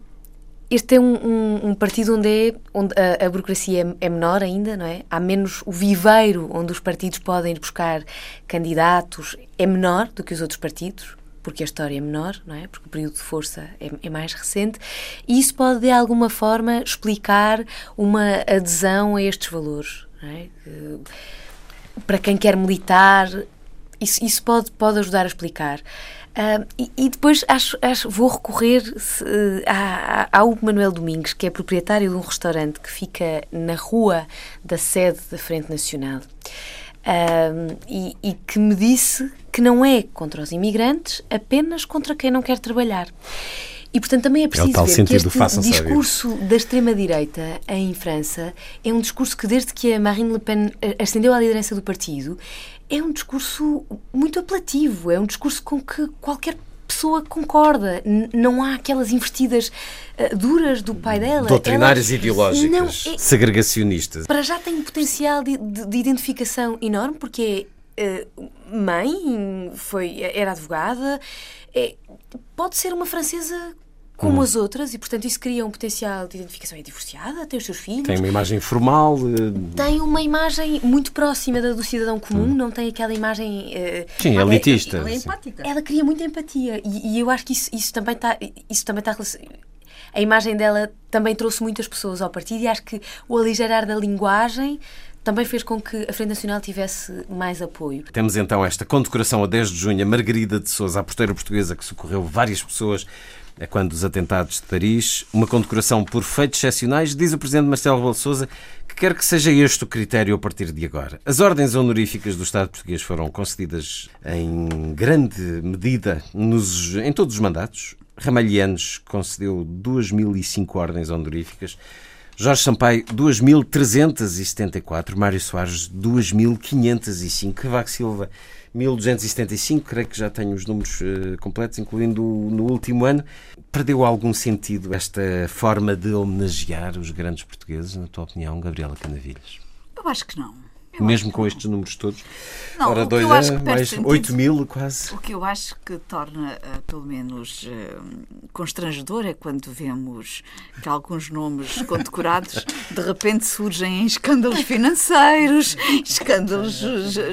este é um, um, um, partido onde, é, onde a, a burocracia é, é, menor ainda, não é? Há menos o viveiro onde os partidos podem buscar candidatos é menor do que os outros partidos, porque a história é menor, não é? Porque o período de força é, é mais recente e isso pode de alguma forma explicar uma adesão a estes valores, não é? Para quem quer militar, isso, isso pode, pode ajudar a explicar. Uh, e, e, depois acho, acho vou recorrer se, uh, ao Manuel Domingos, que é proprietário de um restaurante que fica na rua da sede da Frente Nacional. Uh, e, e, que me disse que não é contra os imigrantes, apenas contra quem não quer trabalhar. E, portanto, também é preciso é ver que este discurso da extrema-direita em França é um discurso que, desde que a Marine Le Pen ascendeu à liderança do partido, é um discurso muito apelativo, é um discurso com que qualquer pessoa concorda. não há aquelas investidas uh, duras do pai dela. Doutrinárias Ela, ideológicas, não, é, segregacionistas. Para já tem um potencial de, de, de identificação enorme, porque é uh, mãe, foi, era advogada, é, pode ser uma francesa como hum. as outras e, portanto, isso cria um potencial de identificação. É divorciada, tem os seus filhos. Tem uma imagem formal. Tem uma imagem muito próxima da do cidadão comum, hum. não tem aquela imagem. Uh, sim, elitista. Ela é empática. Ela cria muita empatia e, e eu acho que isso, isso também está. Isso também está a imagem dela também trouxe muitas pessoas ao partido e acho que o aligerar da linguagem também fez com que a Frente Nacional tivesse mais apoio. Temos então esta condecoração a 10 de junho, a Margarida de Souza, a porteira portuguesa que socorreu várias pessoas é quando dos atentados de Paris, uma condecoração por feitos excepcionais, diz o Presidente Marcelo Rebelo Sousa que quer que seja este o critério a partir de agora. As ordens honoríficas do Estado português foram concedidas em grande medida nos, em todos os mandatos. Ramalhianos concedeu 2.005 ordens honoríficas. Jorge Sampaio, 2.374. Mário Soares, 2.505. Cavaco Silva, 1275, creio que já tenho os números uh, completos, incluindo no último ano. Perdeu algum sentido esta forma de homenagear os grandes portugueses, na tua opinião, Gabriela Canavilhas? Eu acho que não. Eu Mesmo com estes números todos? Não, Ora, dois é mais sentido, 8 mil quase. O que eu acho que torna, uh, pelo menos, uh, constrangedor é quando vemos que alguns nomes condecorados de repente surgem em escândalos financeiros, escândalos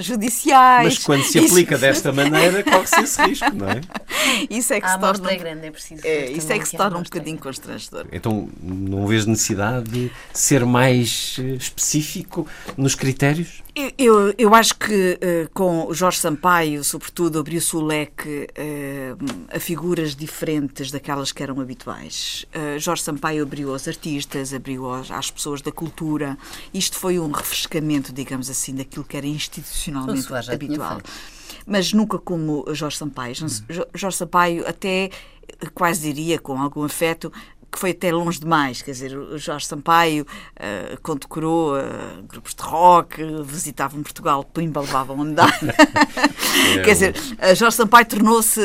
judiciais. Mas quando se aplica desta maneira, corre-se esse risco, não é? Isso é que a se torna. É grande, é preciso. É, isso é que se torna um bocadinho constrangedor. Então, não vês necessidade de ser mais eh, específico nos critérios? Eu, eu acho que uh, com Jorge Sampaio, sobretudo, abriu-se o leque uh, a figuras diferentes daquelas que eram habituais. Uh, Jorge Sampaio abriu aos artistas, abriu aos, às pessoas da cultura. Isto foi um refrescamento, digamos assim, daquilo que era institucionalmente habitual. Mas nunca como Jorge Sampaio. Jorge Sampaio até quase diria com algum afeto, que foi até longe demais. Quer dizer, o Jorge Sampaio uh, condecorou uh, grupos de rock, visitavam Portugal, pimba, levavam a medalha. Quer dizer, uh, Jorge Sampaio tornou-se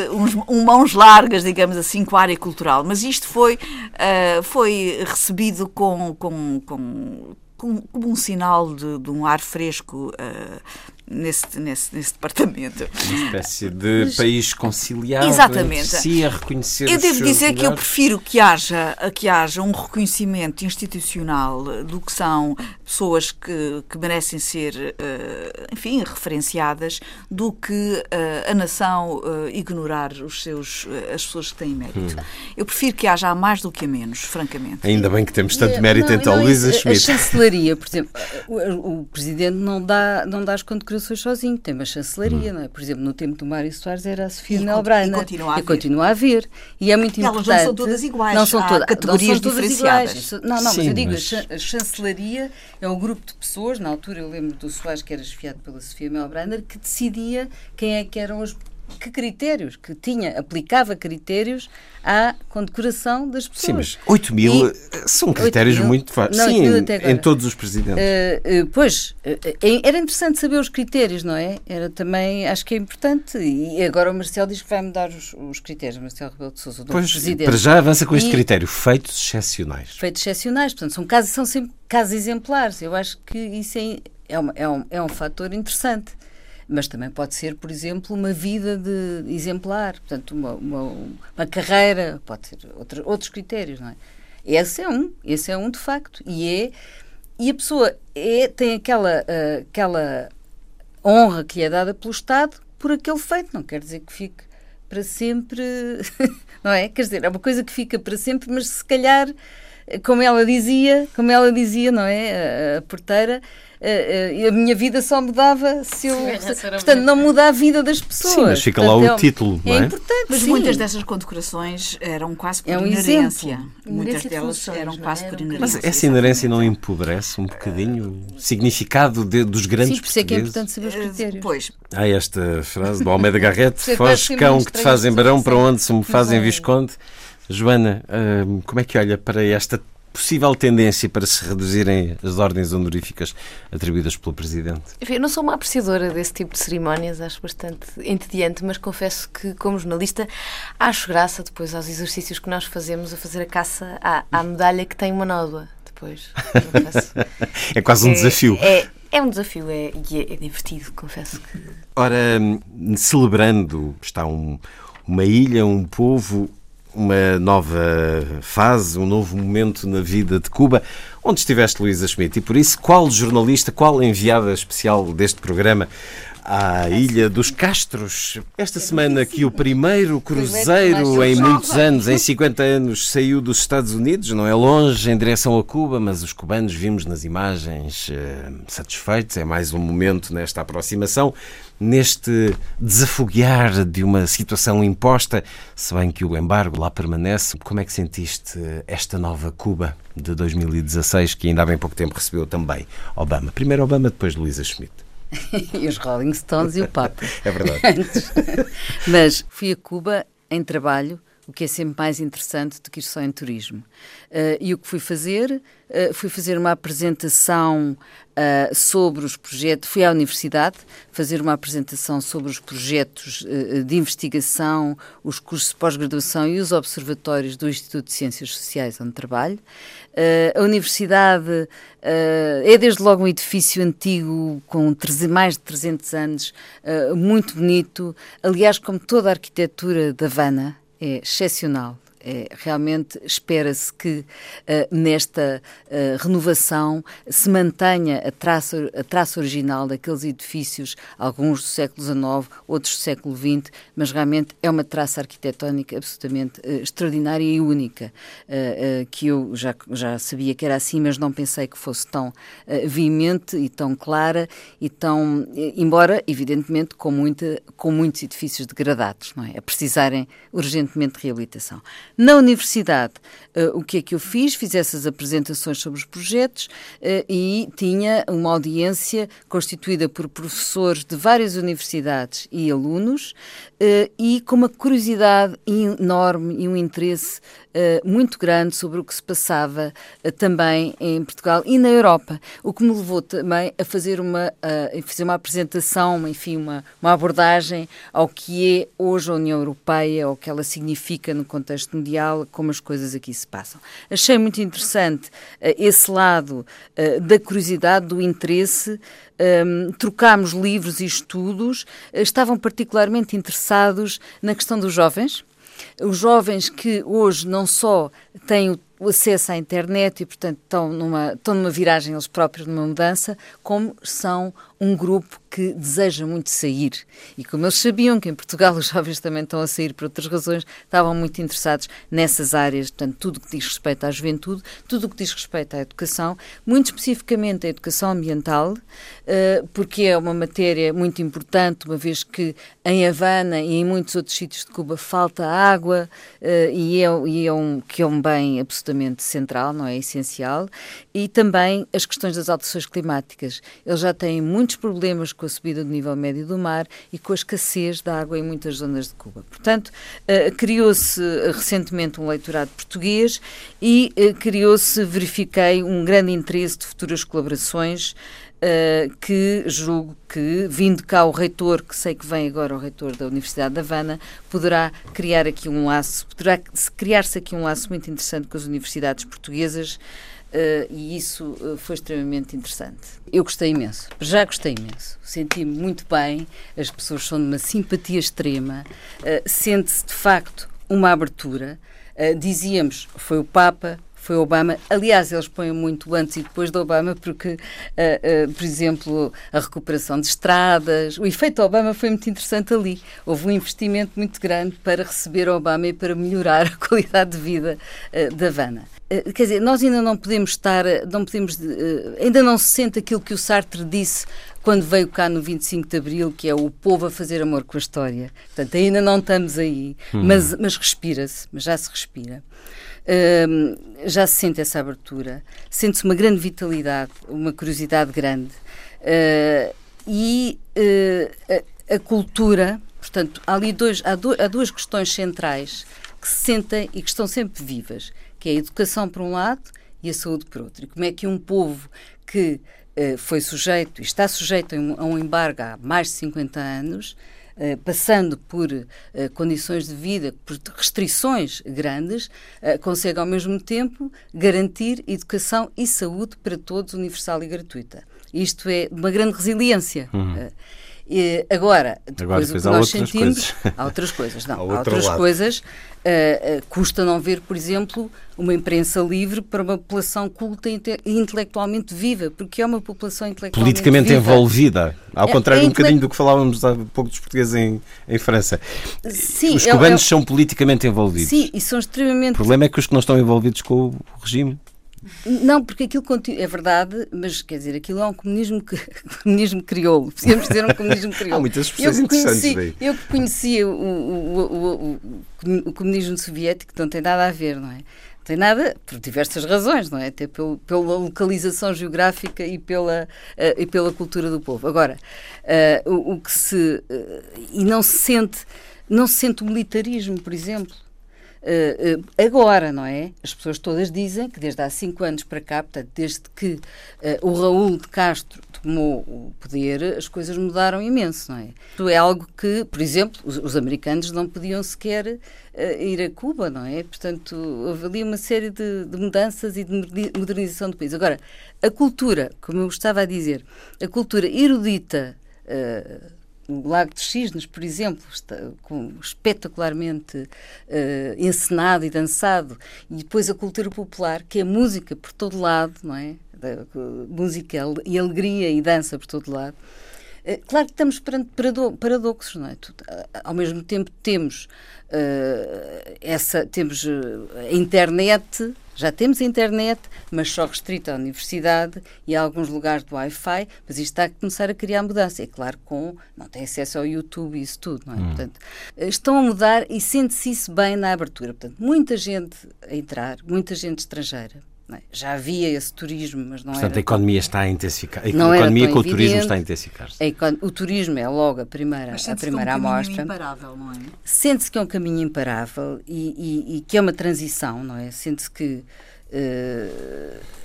um mãos largas, digamos assim, com a área cultural. Mas isto foi, uh, foi recebido com, com, com como, um sinal de, de, um ar fresco uh, nesse, nesse, nesse departamento. Uma espécie de Mas, país conciliado Exatamente. si a reconhecer Eu devo dizer lugares. que eu prefiro que haja, que haja um reconhecimento institucional do que são pessoas que, que merecem ser, uh, enfim, referenciadas, do que uh, a nação uh, ignorar os seus, as pessoas que têm mérito. Hum. Eu prefiro que haja mais do que a menos, francamente. Ainda bem que temos tanto mérito não, então, não, Luísa Schmidt. A chancelaria, por exemplo, o, o, Presidente não dá, não dá as condecorações declarações sozinho, tem uma chancelaria, hum. não é? Por exemplo, no tempo do Mário Soares era a Sofia Melbrana. E continua a haver. E continua a haver. E é muito Elas importante. não são todas iguais. Não são todas categorias não são diferenciadas. Iguais. Não, não, Sim, mas eu digo, mas... a chancelaria é um grupo de pessoas, na altura eu lembro do Soares que era esfiado pela Sofia Melbrana, que decidia quem é que eram os que critérios, que tinha, aplicava critérios à condecoração das pessoas. Sim, mas 8 mil e, são critérios mil, muito fáceis. Sim, em, em, todos os presidentes. Uh, uh, pois, uh, era interessante saber os critérios, não é? Era também, acho que é importante. E agora o Marcelo diz que vai mudar os, os critérios, Marcelo Rebelo de Sousa, o pois, presidente. Para já avança com este e, critério, feitos excepcionais. Feitos excepcionais, portanto, são casos, são sempre casos exemplares. Eu acho que isso é, é, uma, é, um, é um fator interessante mas também pode ser, por exemplo, uma vida de exemplar, portanto, uma, uma, uma carreira, pode ser outro, outros critérios, não é? Esse é um, esse é um de facto, e é e a pessoa é, tem aquela, uh, aquela honra que lhe é dada pelo Estado por aquele feito, não quer dizer que fique para sempre, não é? Quer dizer, é uma coisa que fica para sempre, mas se calhar como ela dizia, como ela dizia, não é? A, a porteira, a, a minha vida só mudava se eu. portanto, não muda a vida das pessoas. Sim, mas fica portanto, lá o é, título. É, é importante. Mas sim. muitas dessas condecorações eram quase por é um inerência. Exemplo. Muitas de delas funções, eram não quase é? por Eram inerência. Mas essa inerência não empobrece um bocadinho o significado de- dos grandes Sim, por isso é que é importante saber os critérios. Pois, Há esta frase do Almeida Foge parece cão que te fazem barão, para onde se me fazem é. visconde. Joana, hum, como é que olha para esta possível tendência para se reduzirem as ordens honoríficas atribuídas pelo Presidente? Enfim, eu não sou uma apreciadora desse tipo de cerimónias, acho bastante entediante, mas confesso que, como jornalista, acho graça depois aos exercícios que nós fazemos a fazer a caça à, à medalha que tem uma nódoa. Depois, confesso. É quase um É- desafio. É, é um desafio é, e é, é divertido, confesso que. Ora, celebrando, está um- uma ilha, um povo, uma nova fase, um novo momento na vida de Cuba. Onde estiveste, Luísa Schmidt? E por isso, qual jornalista, qual enviada especial deste programa à Ilha dos Castros? Esta semana que o primeiro cruzeiro em muitos anos, em 50 anos, saiu dos Estados Unidos, não é longe, em direção a Cuba, mas os cubanos vimos nas imagens eh, satisfeitos. É mais um momento nesta aproximação neste desafoguear de uma situação imposta, se bem que o embargo lá permanece. Como é que sentiste esta nova Cuba de 2016, que ainda há bem pouco tempo recebeu também Obama? Primeiro Obama, depois Luísa Schmidt. e os Rolling Stones e o Papa. É verdade. Antes. Mas fui a Cuba em trabalho, o que é sempre mais interessante do que ir só em turismo. Eh, e o que fui fazer? Eh, fui fazer uma apresentação eh, sobre os projetos, fui à universidade fazer uma apresentação sobre os projetos de investigação, os cursos de pós-graduação e os observatórios do Instituto de Ciências Sociais onde trabalho. A universidade é desde logo um edifício antigo com mais de 300 anos, muito bonito. Aliás, como toda a arquitetura da Havana, é excepcional. É, realmente espera-se que eh, nesta eh, renovação se mantenha a traça, a traça original daqueles edifícios, alguns do século XIX, outros do século XX, mas realmente é uma traça arquitetónica absolutamente eh, extraordinária e única, que eu já, já sabia que era assim, mas não pensei que fosse tão veemente e tão clara e tão, embora evidentemente com, muita, com muitos edifícios degradados, não é? A precisarem urgentemente de reabilitação. Na universidade, eh, o que é que eu fiz? Fiz essas apresentações sobre os projetos eh, e tinha uma audiência constituída por professores de várias universidades e alunos eh, e com uma curiosidade enorme e um interesse eh, muito grande sobre o que se passava eh, também em Portugal e na Europa, o que me levou também a fazer uma, a fazer uma apresentação, enfim, uma, uma abordagem ao que é hoje a União Europeia, ao que ela significa no contexto mundial, como as coisas aqui se passam. Achei muito interessante esse lado da curiosidade, do interesse. Um, trocámos livros e estudos, estavam particularmente interessados na questão dos jovens, os jovens que hoje não só têm o o acesso à internet e, portanto, estão numa, estão numa viragem eles próprios, numa mudança, como são um grupo que deseja muito sair. E como eles sabiam que em Portugal os jovens também estão a sair por outras razões, estavam muito interessados nessas áreas, portanto, tudo o que diz respeito à juventude, tudo o que diz respeito à educação, muito especificamente a educação ambiental, eh, porque é uma matéria muito importante, uma vez que em Havana e em muitos outros sítios de Cuba falta água eh, e, é, e é um, que é um bem absolutamente central, não é essencial, e também as questões das alterações climáticas. Eles já têm muitos problemas com a subida do nível médio do mar e com a escassez de água em muitas zonas de Cuba. Portanto, eh, criou-se recentemente um leitorado português e eh, criou-se, verifiquei, um grande interesse de futuras colaborações Uh, que julgo que, vindo cá o reitor, que sei que vem agora o reitor da Universidade da Havana, poderá criar aqui um laço, poderá criar-se aqui um laço muito interessante com as universidades portuguesas e isso uh, foi extremamente interessante. Eu gostei imenso, já gostei imenso, senti-me muito bem, as pessoas são de uma simpatia extrema, sente-se de facto uma abertura. dizíamos, foi o Papa, foi Obama. Aliás, eles põem muito antes e depois de Obama, porque, uh, uh, por exemplo, a recuperação de estradas, o efeito Obama foi muito interessante ali. Houve um investimento muito grande para receber Obama e para melhorar a qualidade de vida uh, da Havana. Quer dizer, nós ainda não podemos estar, não podemos, ainda não se sente aquilo que o Sartre disse quando veio cá no 25 de Abril, que é o povo a fazer amor com a história. Portanto, ainda não estamos aí, hum. mas, mas respira-se, mas já se respira já se sente essa abertura, sente-se uma grande vitalidade, uma curiosidade grande. Uh, e uh, a, a, cultura, portanto, há ali dois, há, do, há duas questões centrais que se sentem e que estão sempre vivas, que é a educação por um lado e a saúde por outro. E como é que um povo que uh, foi sujeito e está sujeito a um embargo há mais de 50 anos eh, passando por eh, condições de vida, por restrições grandes, eh, consegue ao mesmo tempo garantir educação e saúde para todos, universal e gratuita. Isto é uma grande resiliência. Uhum. E agora, depois, agora, o que nós sentimos, coisas. há outras coisas, não, há outras lado. coisas. Uh, uh, custa não ver, por exemplo, uma imprensa livre para uma população culta e intelectualmente viva, porque é uma população intelectualmente Politicamente viva. envolvida, ao é, contrário é um bocadinho do que falávamos há pouco dos portugueses em, em França. Sim, os é cubanos é, são politicamente envolvidos. Sim, e são extremamente... O problema é que os que não estão envolvidos com o regime não, porque aquilo é verdade, mas quer dizer, aquilo é um comunismo, que, comunismo crioulo. Podemos dizer um comunismo crioulo. Há muitas expressões eu interessantes conheci, Eu que conhecia o, o, o, o, comunismo soviético, não tem nada a ver, não é? Tem nada, por diversas razões, não é? Até pelo, pela localização geográfica e pela, uh, e pela cultura do povo. Agora, uh, o, o, que se. Uh, e não se sente. Não se sente o militarismo, por exemplo. Uh, uh, agora, não é? As pessoas todas dizem que desde há cinco anos para cá, portanto, desde que uh, o Raul de Castro tomou o poder, as coisas mudaram imenso, não é? Isto é algo que, por exemplo, os, os americanos não podiam sequer ir a Cuba, não é? Portanto, houve ali uma série de, de mudanças e de modernização do país. Agora, a cultura, como eu estava a dizer, a cultura erudita o Lago dos Cisnes, por exemplo, está com, espetacularmente uh, encenado e dançado, e depois a cultura popular, que é música por todo lado, não é? Da, música e alegria e dança por todo lado. Uh, claro que estamos perante paradoxos, não é? Ao mesmo tempo temos uh, essa, temos a internet já temos internet, mas só restrita à universidade e a alguns lugares do Wi-Fi, mas isto está a começar a criar mudança. É claro, com não tem acesso ao YouTube e isso tudo, não é? Hum. Portanto, estão a mudar e sente-se isso bem na abertura. Portanto, muita gente a entrar, muita gente estrangeira. É? Já havia esse turismo, mas não Portanto, era. a economia está a intensificar. A economia com o turismo está a intensificar-se. O turismo é logo a primeira, a primeira que é um amostra. imparável, não é? Sente-se que é um caminho imparável e, e, e que é uma transição, não é? Sente-se que. Uh,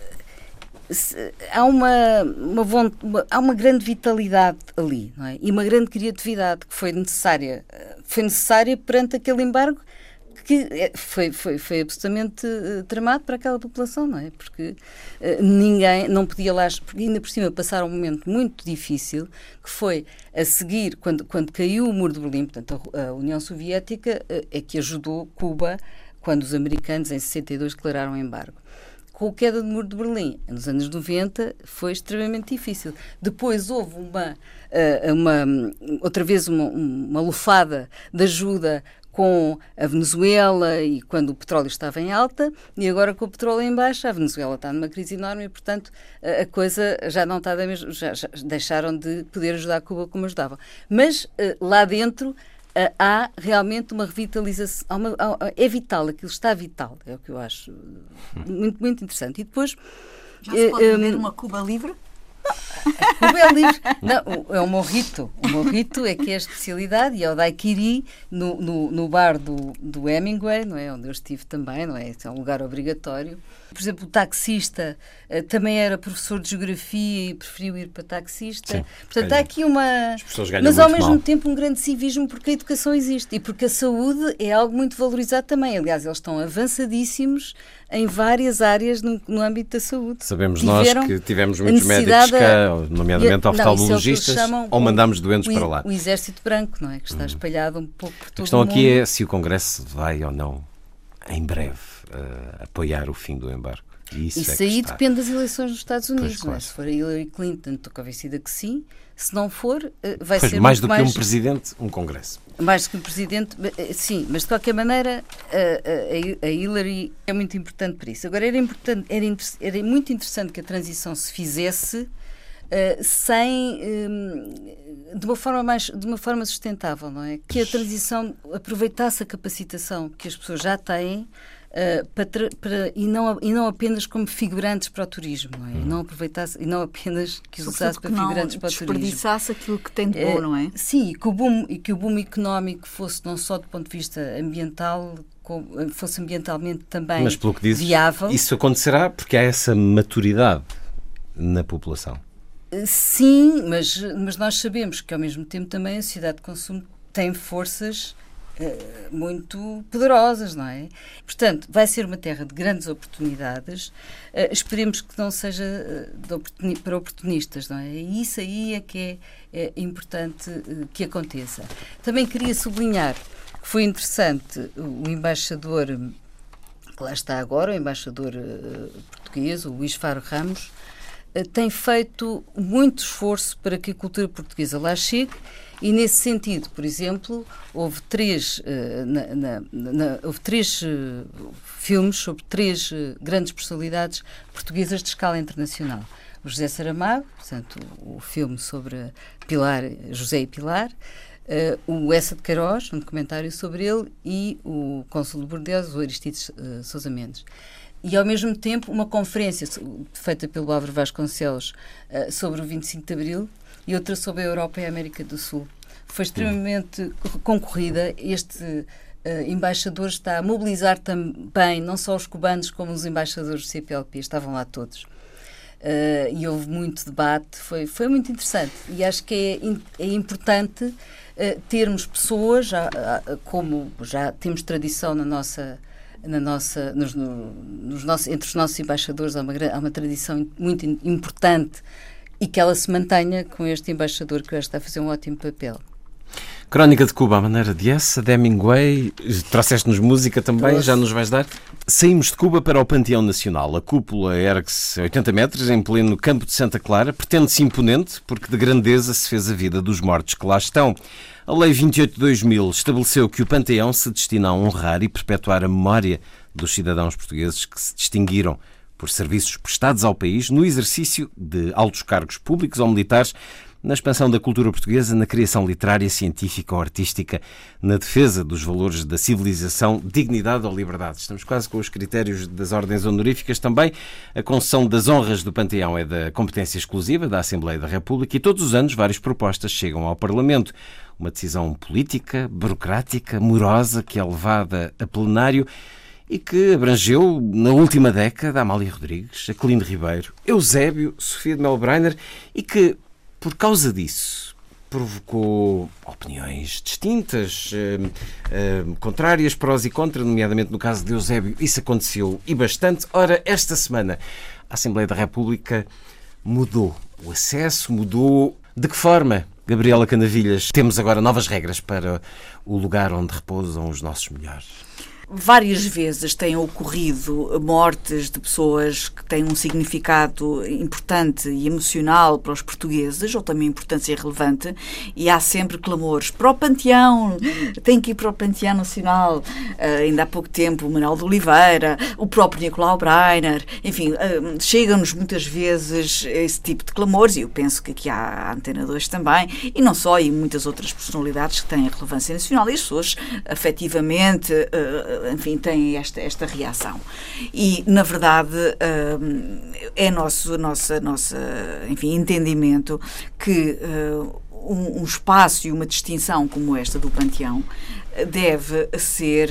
há uma, uma, uma, há uma grande vitalidade ali não é? e uma grande criatividade que foi necessária foi necessária perante aquele embargo que é, foi, foi, foi absolutamente uh, tramado para aquela população, não é? Porque uh, ninguém, não podia lá, porque ainda por cima passaram um momento muito difícil, que foi a seguir, quando, quando caiu o muro de Berlim, portanto a, União Soviética uh, é que ajudou Cuba quando os americanos em 62 declararam embargo com a queda do muro de Berlim, nos anos 90, foi extremamente difícil. Depois houve uma, uma outra vez uma, uma lufada de ajuda com a Venezuela e quando o petróleo estava em alta e agora com o petróleo em baixa, a Venezuela está numa crise enorme e, portanto, a coisa já não está da mesma, já, já deixaram de poder ajudar Cuba como ajudavam. Mas eh, lá dentro eh, há realmente uma revitalização, há uma, há, é vital, aquilo está vital, é o que eu acho muito, muito interessante. E depois... Já se pode eh, ver uma Cuba livre? É livre. Não, é o morrito. O morrito é que é a especialidade e é o daiquiri no, no, no bar do, do Hemingway, não é? Onde eu estive também, não é? é um lugar obrigatório. Por exemplo, o taxista uh, também era professor de geografia e preferiu ir para taxista. Sim, Portanto, há aqui uma. Mas ao mesmo mal. tempo um grande civismo porque a educação existe e porque a saúde é algo muito valorizado também. Aliás, eles estão avançadíssimos em várias áreas no, no âmbito da saúde. Sabemos Tiveram nós que tivemos muitos médicos cá, nomeadamente oftalmologistas, ou mandamos doentes o, para lá. O exército branco, não é? Que está espalhado um pouco por todo A questão aqui é se o Congresso vai ou não em breve uh, apoiar o fim do embargo. isso, isso é aí depende das eleições dos Estados Unidos. É? Se for a Hillary Clinton, estou convencida que sim. Se não for, eh, vai pois, ser mais do mais... que um presidente, um congresso. Mais do que um presidente, eh, sim, mas de qualquer maneira a, a, a Hillary é muito importante para isso. Agora era importante, era, era muito interessante que a transição se fizesse Uh, sem uh, de uma forma mais de uma forma sustentável não é que a transição aproveitasse a capacitação que as pessoas já têm Uh, para, para, e, não, e não apenas como figurantes para o turismo, não é? Uhum. E não aproveitasse, e não apenas que os usasse para figurantes para o turismo. desperdiçasse aquilo que tem de bom, uh, não é? Sim, e que, o boom, e que o boom económico fosse não só do ponto de vista ambiental, fosse ambientalmente também Mas pelo que dizes, viável. Isso acontecerá porque há essa maturidade na população. Sim, mas, mas nós sabemos que ao mesmo tempo também a sociedade de consumo tem forças eh, muito poderosas, não é? Portanto, vai ser uma terra de grandes oportunidades. Uh, esperemos que não seja uh, oportuni para oportunistas, não é? E isso aí é que é, é importante que aconteça. Também queria sublinhar que foi interessante o embaixador que lá está agora, o embaixador português, o Luís Faro Ramos, tem feito muito esforço para que a cultura portuguesa lá chegue e nesse sentido, por exemplo, houve três, uh, na, na, na, houve três uh, filmes sobre três uh, grandes personalidades portuguesas de escala internacional. O José Saramago, portanto, o, o filme sobre Pilar, José e Pilar, o Essa de Queiroz, um documentário sobre ele, e o Cônsul de Bordeaux, o Aristides Sousa Mendes e ao mesmo tempo uma conferência feita pelo Álvaro Vasconcelos uh, sobre o 25 de Abril, e outra sobre a Europa e a América do Sul. Foi extremamente concorrida. Este uh, embaixador está a mobilizar também não só os cubanos, como os embaixadores do CPLP. Estavam lá todos. Uh, e houve muito debate. Foi, foi muito interessante. E acho que é, é importante uh, termos pessoas, já, como já temos tradição na nossa na nossa, nos, no, nos nossos, entre os nossos embaixadores há uma, há uma tradição muito importante e que ela se mantenha com este embaixador que hoje está a fazer um ótimo papel. Crónica de Cuba, à maneira de essa, de Hemingway, trouxeste-nos música também, Trouxe. já nos vais dar. Saímos de Cuba para o Panteão Nacional. A cúpula ergue-se 80 metros em pleno campo de Santa Clara. Pretende-se imponente, porque de grandeza se fez a vida dos mortos que lá estão. A Lei 28 de 2000 estabeleceu que o Panteão se destina a honrar e perpetuar a memória dos cidadãos portugueses que se distinguiram por serviços prestados ao país no exercício de altos cargos públicos ou militares, na expansão da cultura portuguesa, na criação literária, científica ou artística, na defesa dos valores da civilização, dignidade ou liberdade. Estamos quase com os critérios das ordens honoríficas também. A concessão das honras do Panteão é da competência exclusiva da Assembleia da República e todos os anos várias propostas chegam ao Parlamento. Uma decisão política, burocrática, morosa, que é levada a plenário e que abrangeu, na última década, Amália Rodrigues, Aquilino Ribeiro, Eusébio, Sofia de Melbreiner e que, por causa disso, provocou opiniões distintas, eh, eh, contrárias, prós e contras, nomeadamente no caso de Eusébio, isso aconteceu e bastante. Ora, esta semana, a Assembleia da República mudou o acesso, mudou. De que forma? Gabriela Canavilhas, temos agora novas regras para o lugar onde repousam os nossos melhores. Várias vezes têm ocorrido mortes de pessoas que têm um significado importante e emocional para os portugueses, ou também importância relevante, e há sempre clamores para o Panteão, tem que ir para o Panteão Nacional. Uh, ainda há pouco tempo, o Manuel de Oliveira, o próprio Nicolau Breiner, enfim, uh, chegam-nos muitas vezes esse tipo de clamores, e eu penso que aqui há a Antena 2 também, e não só, e muitas outras personalidades que têm relevância nacional, e as pessoas, afetivamente, uh, enfim, têm esta, esta reação. E, na verdade, hum, é nosso, nossa, nossa, enfim, entendimento que hum, um, um espaço e uma distinção como esta do Panteão deve ser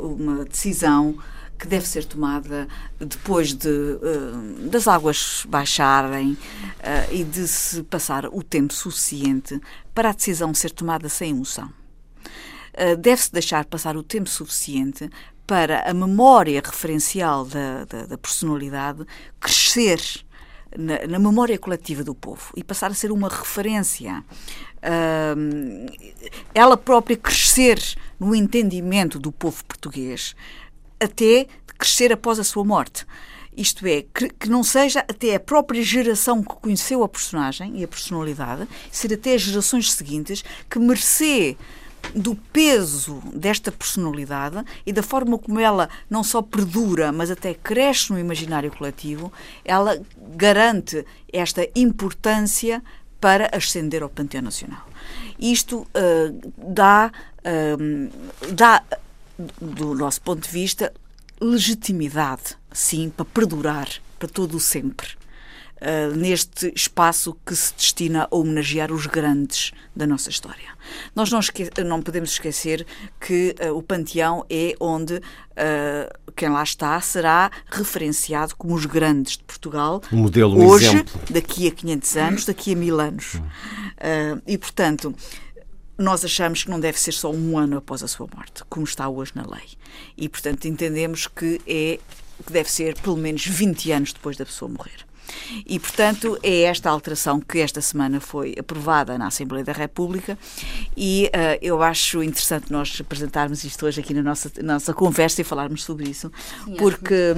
hum, uma decisão que deve ser tomada depois de uh, das águas baixarem uh, e de se passar o tempo suficiente para a decisão ser tomada sem emoção. Eh, deve-se deixar passar o tempo suficiente para a memória referencial da, da, da personalidade crescer na, na, memória coletiva do povo e passar a ser uma referência. Uh, ela própria crescer no entendimento do povo português até crescer após a sua morte. Isto é, que, que, não seja até a própria geração que conheceu a personagem e a personalidade, ser até as gerações seguintes que mercê do peso desta personalidade e da forma como ela não só perdura, mas até cresce no imaginário coletivo, ela garante esta importância para ascender ao Panteão Nacional. Isto uh, dá, uh, dá, do nosso ponto de vista, legitimidade, sim, para perdurar para todo o sempre. Uh, neste espaço que se destina a homenagear os grandes da nossa história. Nós não, não podemos esquecer que uh, o Panteão é onde uh, quem lá está será referenciado como os grandes de Portugal. Um modelo, um hoje, exemplo. daqui a 500 anos, daqui a mil anos. e, portanto, nós achamos que não deve ser só um ano após a sua morte, como está hoje na lei. E, portanto, entendemos que é que deve ser pelo menos 20 anos depois da pessoa morrer. E, portanto, é esta alteração que esta semana foi aprovada na Assembleia da República. E uh, eu acho interessante nós apresentarmos isto hoje aqui na nossa, nossa conversa e falarmos sobre isso, Sim, porque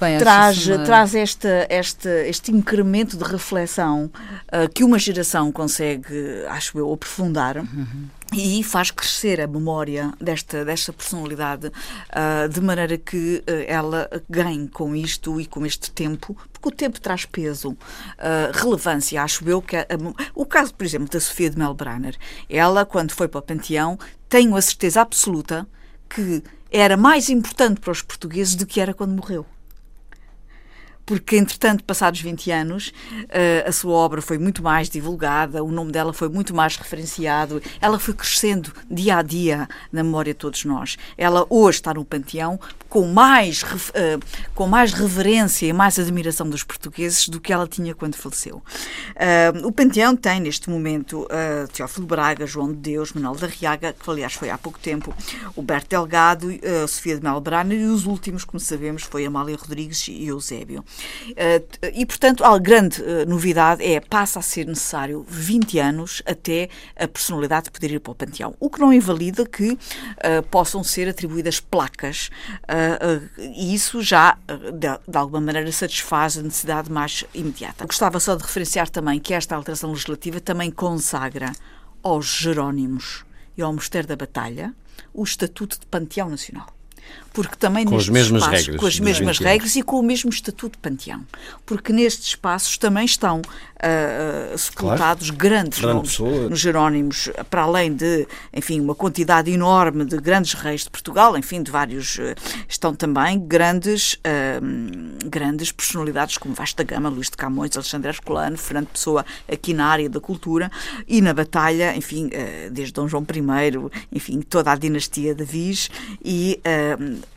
bem, traz, uma... traz esta, esta, este incremento de reflexão uh, que uma geração consegue, acho eu, aprofundar. Uhum e faz crescer a memória desta, desta personalidade uh, de maneira que uh, ela ganhe com isto e com este tempo, porque o tempo traz peso, uh, relevância. Acho eu que a, a, o caso, por exemplo, da Sofia de Melbrenner, ela, quando foi para o Panteão, tenho a certeza absoluta que era mais importante para os portugueses do que era quando morreu porque, entretanto, passados 20 anos, uh, a sua obra foi muito mais divulgada, o nome dela foi muito mais referenciado, ela foi crescendo dia a dia na memória de todos nós. Ela hoje está no panteão com mais, uh, com mais reverência e mais admiração dos portugueses do que ela tinha quando faleceu. Uh, o panteão tem, neste momento, Teófilo Braga, João de Deus, Manuel da Riaga, que aliás foi há pouco tempo, o Berto Delgado, Sofia de Melbrana e os últimos, como sabemos, foi Amália Rodrigues e Eusébio. Eh, e, portanto, a grande eh, novidade é passa a ser necessário 20 anos até a personalidade poder ir para o panteão. O que não invalida que possam ser atribuídas placas e isso já, de, de, alguma maneira, satisfaz a necessidade mais imediata. Gostava só de referenciar também que esta alteração legislativa também consagra aos Jerónimos e ao Mosteiro da Batalha o Estatuto de Panteão Nacional porque também com as mesmas espaços, regras, com as mesmas regras e com o mesmo estatuto de panteão, porque nestes espaços também estão uh, sepultados claro. grandes Grande nomes pessoa. nos Jerónimos, para além de, enfim, uma quantidade enorme de grandes reis de Portugal, enfim, de vários, uh, estão também grandes, uh, grandes personalidades como Vasta Gama, Luís de Camões, Alexandre Herculano, Fernando Pessoa, aqui na área da cultura, e na batalha, enfim, desde Dom João I, enfim, toda a dinastia de Viz e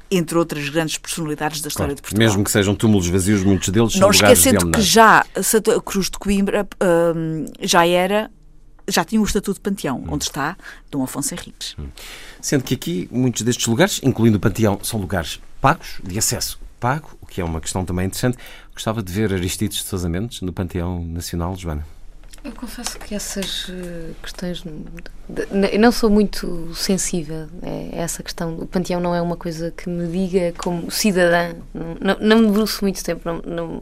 entre outras grandes personalidades da história claro, de Portugal. Mesmo que sejam túmulos vazios, muitos deles Não são lugares de esquecendo que já a Cruz de Coimbra hum, já era já tinha o Estatuto de Panteão, hum. onde está Dom Afonso Henriques. Hum. Sendo que aqui muitos destes lugares, incluindo o Panteão, são lugares pagos, de acesso pago, o que é uma questão também interessante. Gostava de ver Aristides de Sousa Mendes no Panteão Nacional, Joana. Eu confesso que essas eh, questões. Eu não sou muito sensível a essa questão. O panteão não é uma coisa que me diga como cidadã. Não, não me debruço muito tempo. Não, não,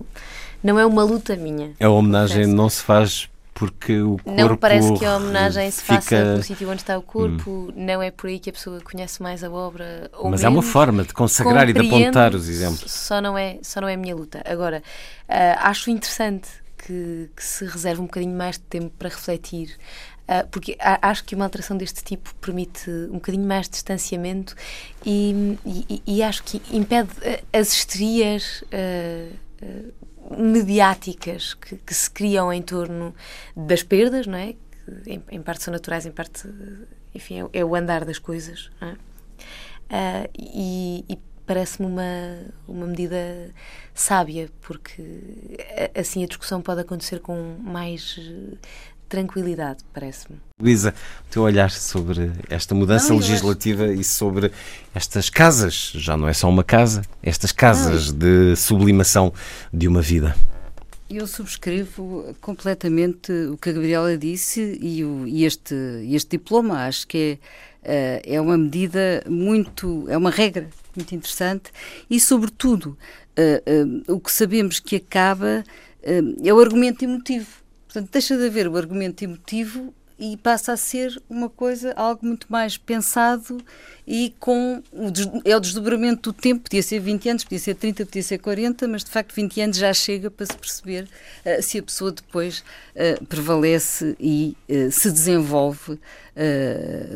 não é uma luta minha. A homenagem confesso. não se faz porque o corpo. Não parece que a homenagem se fica... faça no sítio onde está o corpo, hum. não é por aí que a pessoa conhece mais a obra. Ou Mas há uma forma de consagrar e de apontar os exemplos. Só não é, só não é a minha luta. Agora, uh, acho interessante que, que, se reserve um bocadinho mais de tempo para refletir. Uh, porque acho que uma alteração deste tipo permite um bocadinho mais de distanciamento e, e, e acho que impede as histerias uh, uh, mediáticas que, que, se criam em torno das perdas, não é? Que em, em parte são naturais, em parte, enfim, é, é o andar das coisas, não é? e, e parece-me uma, uma medida sábia, porque assim a discussão pode acontecer com mais eh, tranquilidade, parece-me. Luísa, o teu olhar sobre esta mudança não, legislativa acho... e sobre estas casas, já não é só uma casa, estas casas não. de sublimação de uma vida. Eu subscrevo completamente o que a Gabriela disse e, o, e este, este diploma. Acho que é, eh, é uma medida muito. é uma regra muito interessante, e, sobretudo, uh, uh, o que sabemos que acaba uh, é o argumento emotivo. Portanto, deixa de haver o argumento emotivo e passa a ser uma coisa, algo muito mais pensado e com o, é o desdobramento do tempo, podia ser 20 anos, podia ser 30, podia ser 40, mas de facto 20 anos já chega para se perceber uh, se a pessoa depois uh, prevalece e uh, se desenvolve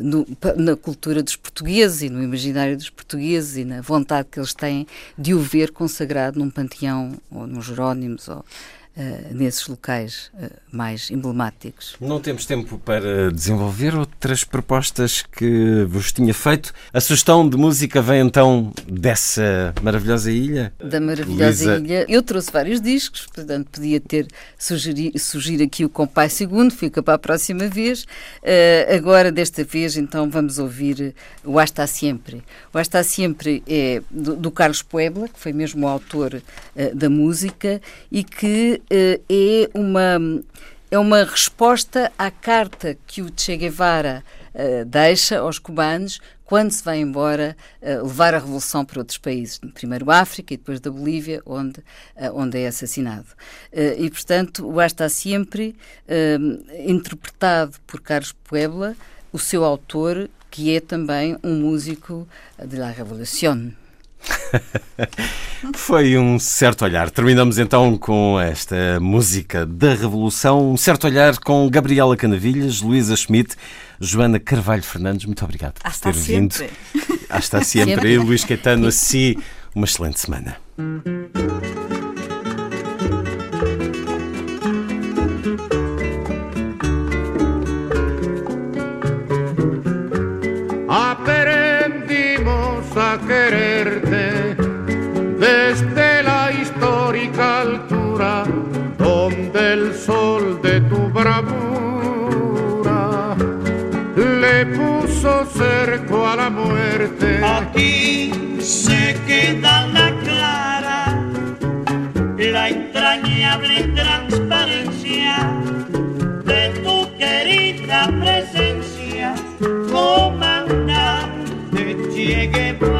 no, na cultura dos portugueses e no imaginário dos portugueses e na vontade que eles têm de o ver consagrado num panteão ou nos Jerónimos ou Uh, nesses locais uh, mais emblemáticos. Não temos tempo para desenvolver outras propostas que vos tinha feito. A sugestão de música vem então dessa maravilhosa ilha? Da maravilhosa Luísa... ilha. Eu trouxe vários discos, portanto podia ter sugerir, sugerir aqui o Compai Segundo, fica para a próxima vez. Uh, agora, desta vez, então vamos ouvir o Hasta Sempre. O Hasta Sempre é do, do Carlos Puebla, que foi mesmo o autor da música e que é uma é uma resposta à carta que o Che Guevara uh, deixa aos cubanos quando se vai embora uh, levar a revolução para outros países, primeiro África e depois da Bolívia, onde, uh, onde é assassinado. e, portanto, o Hasta Sempre, interpretado por Carlos Puebla, o seu autor, que é também um músico de la Revolución. Foi um certo olhar. Terminamos então com esta música da Revolução. Um certo olhar com Gabriela Canavilhas, Luísa Schmidt, Joana Carvalho Fernandes. Muito obrigado por Hasta ter vindo. Hasta sempre. sempre. E Luís Caetano, assim, uma excelente semana. Aquí se queda la clara, la entrañable transparencia de tu querida presencia, comandante Che Guevara.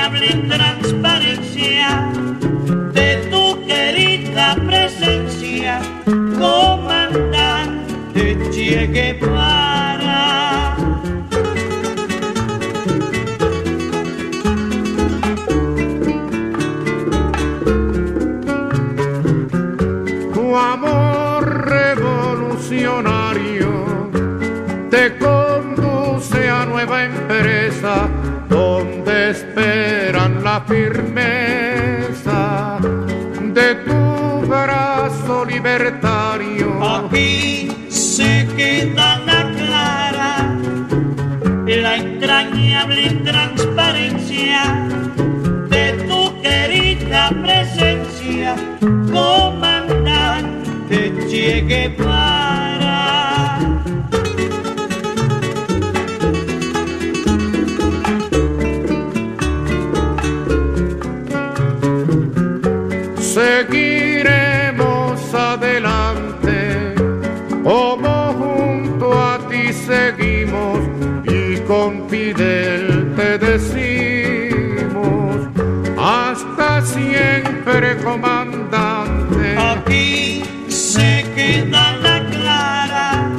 entrañable transparencia de tu querida presencia, comandante Che Guevara. Tu amor revolucionario te conduce a nueva empresa donde espera la firmeza de tu brazo libertario. Aquí se queda la clara, la entrañable transparencia de tu querida presencia, comandante Che Guevara. Siempre, comandante. Aquí se queda la clara,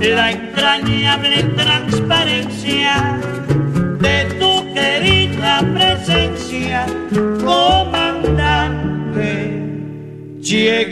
la entrañable transparencia de tu querida presencia, comandante Che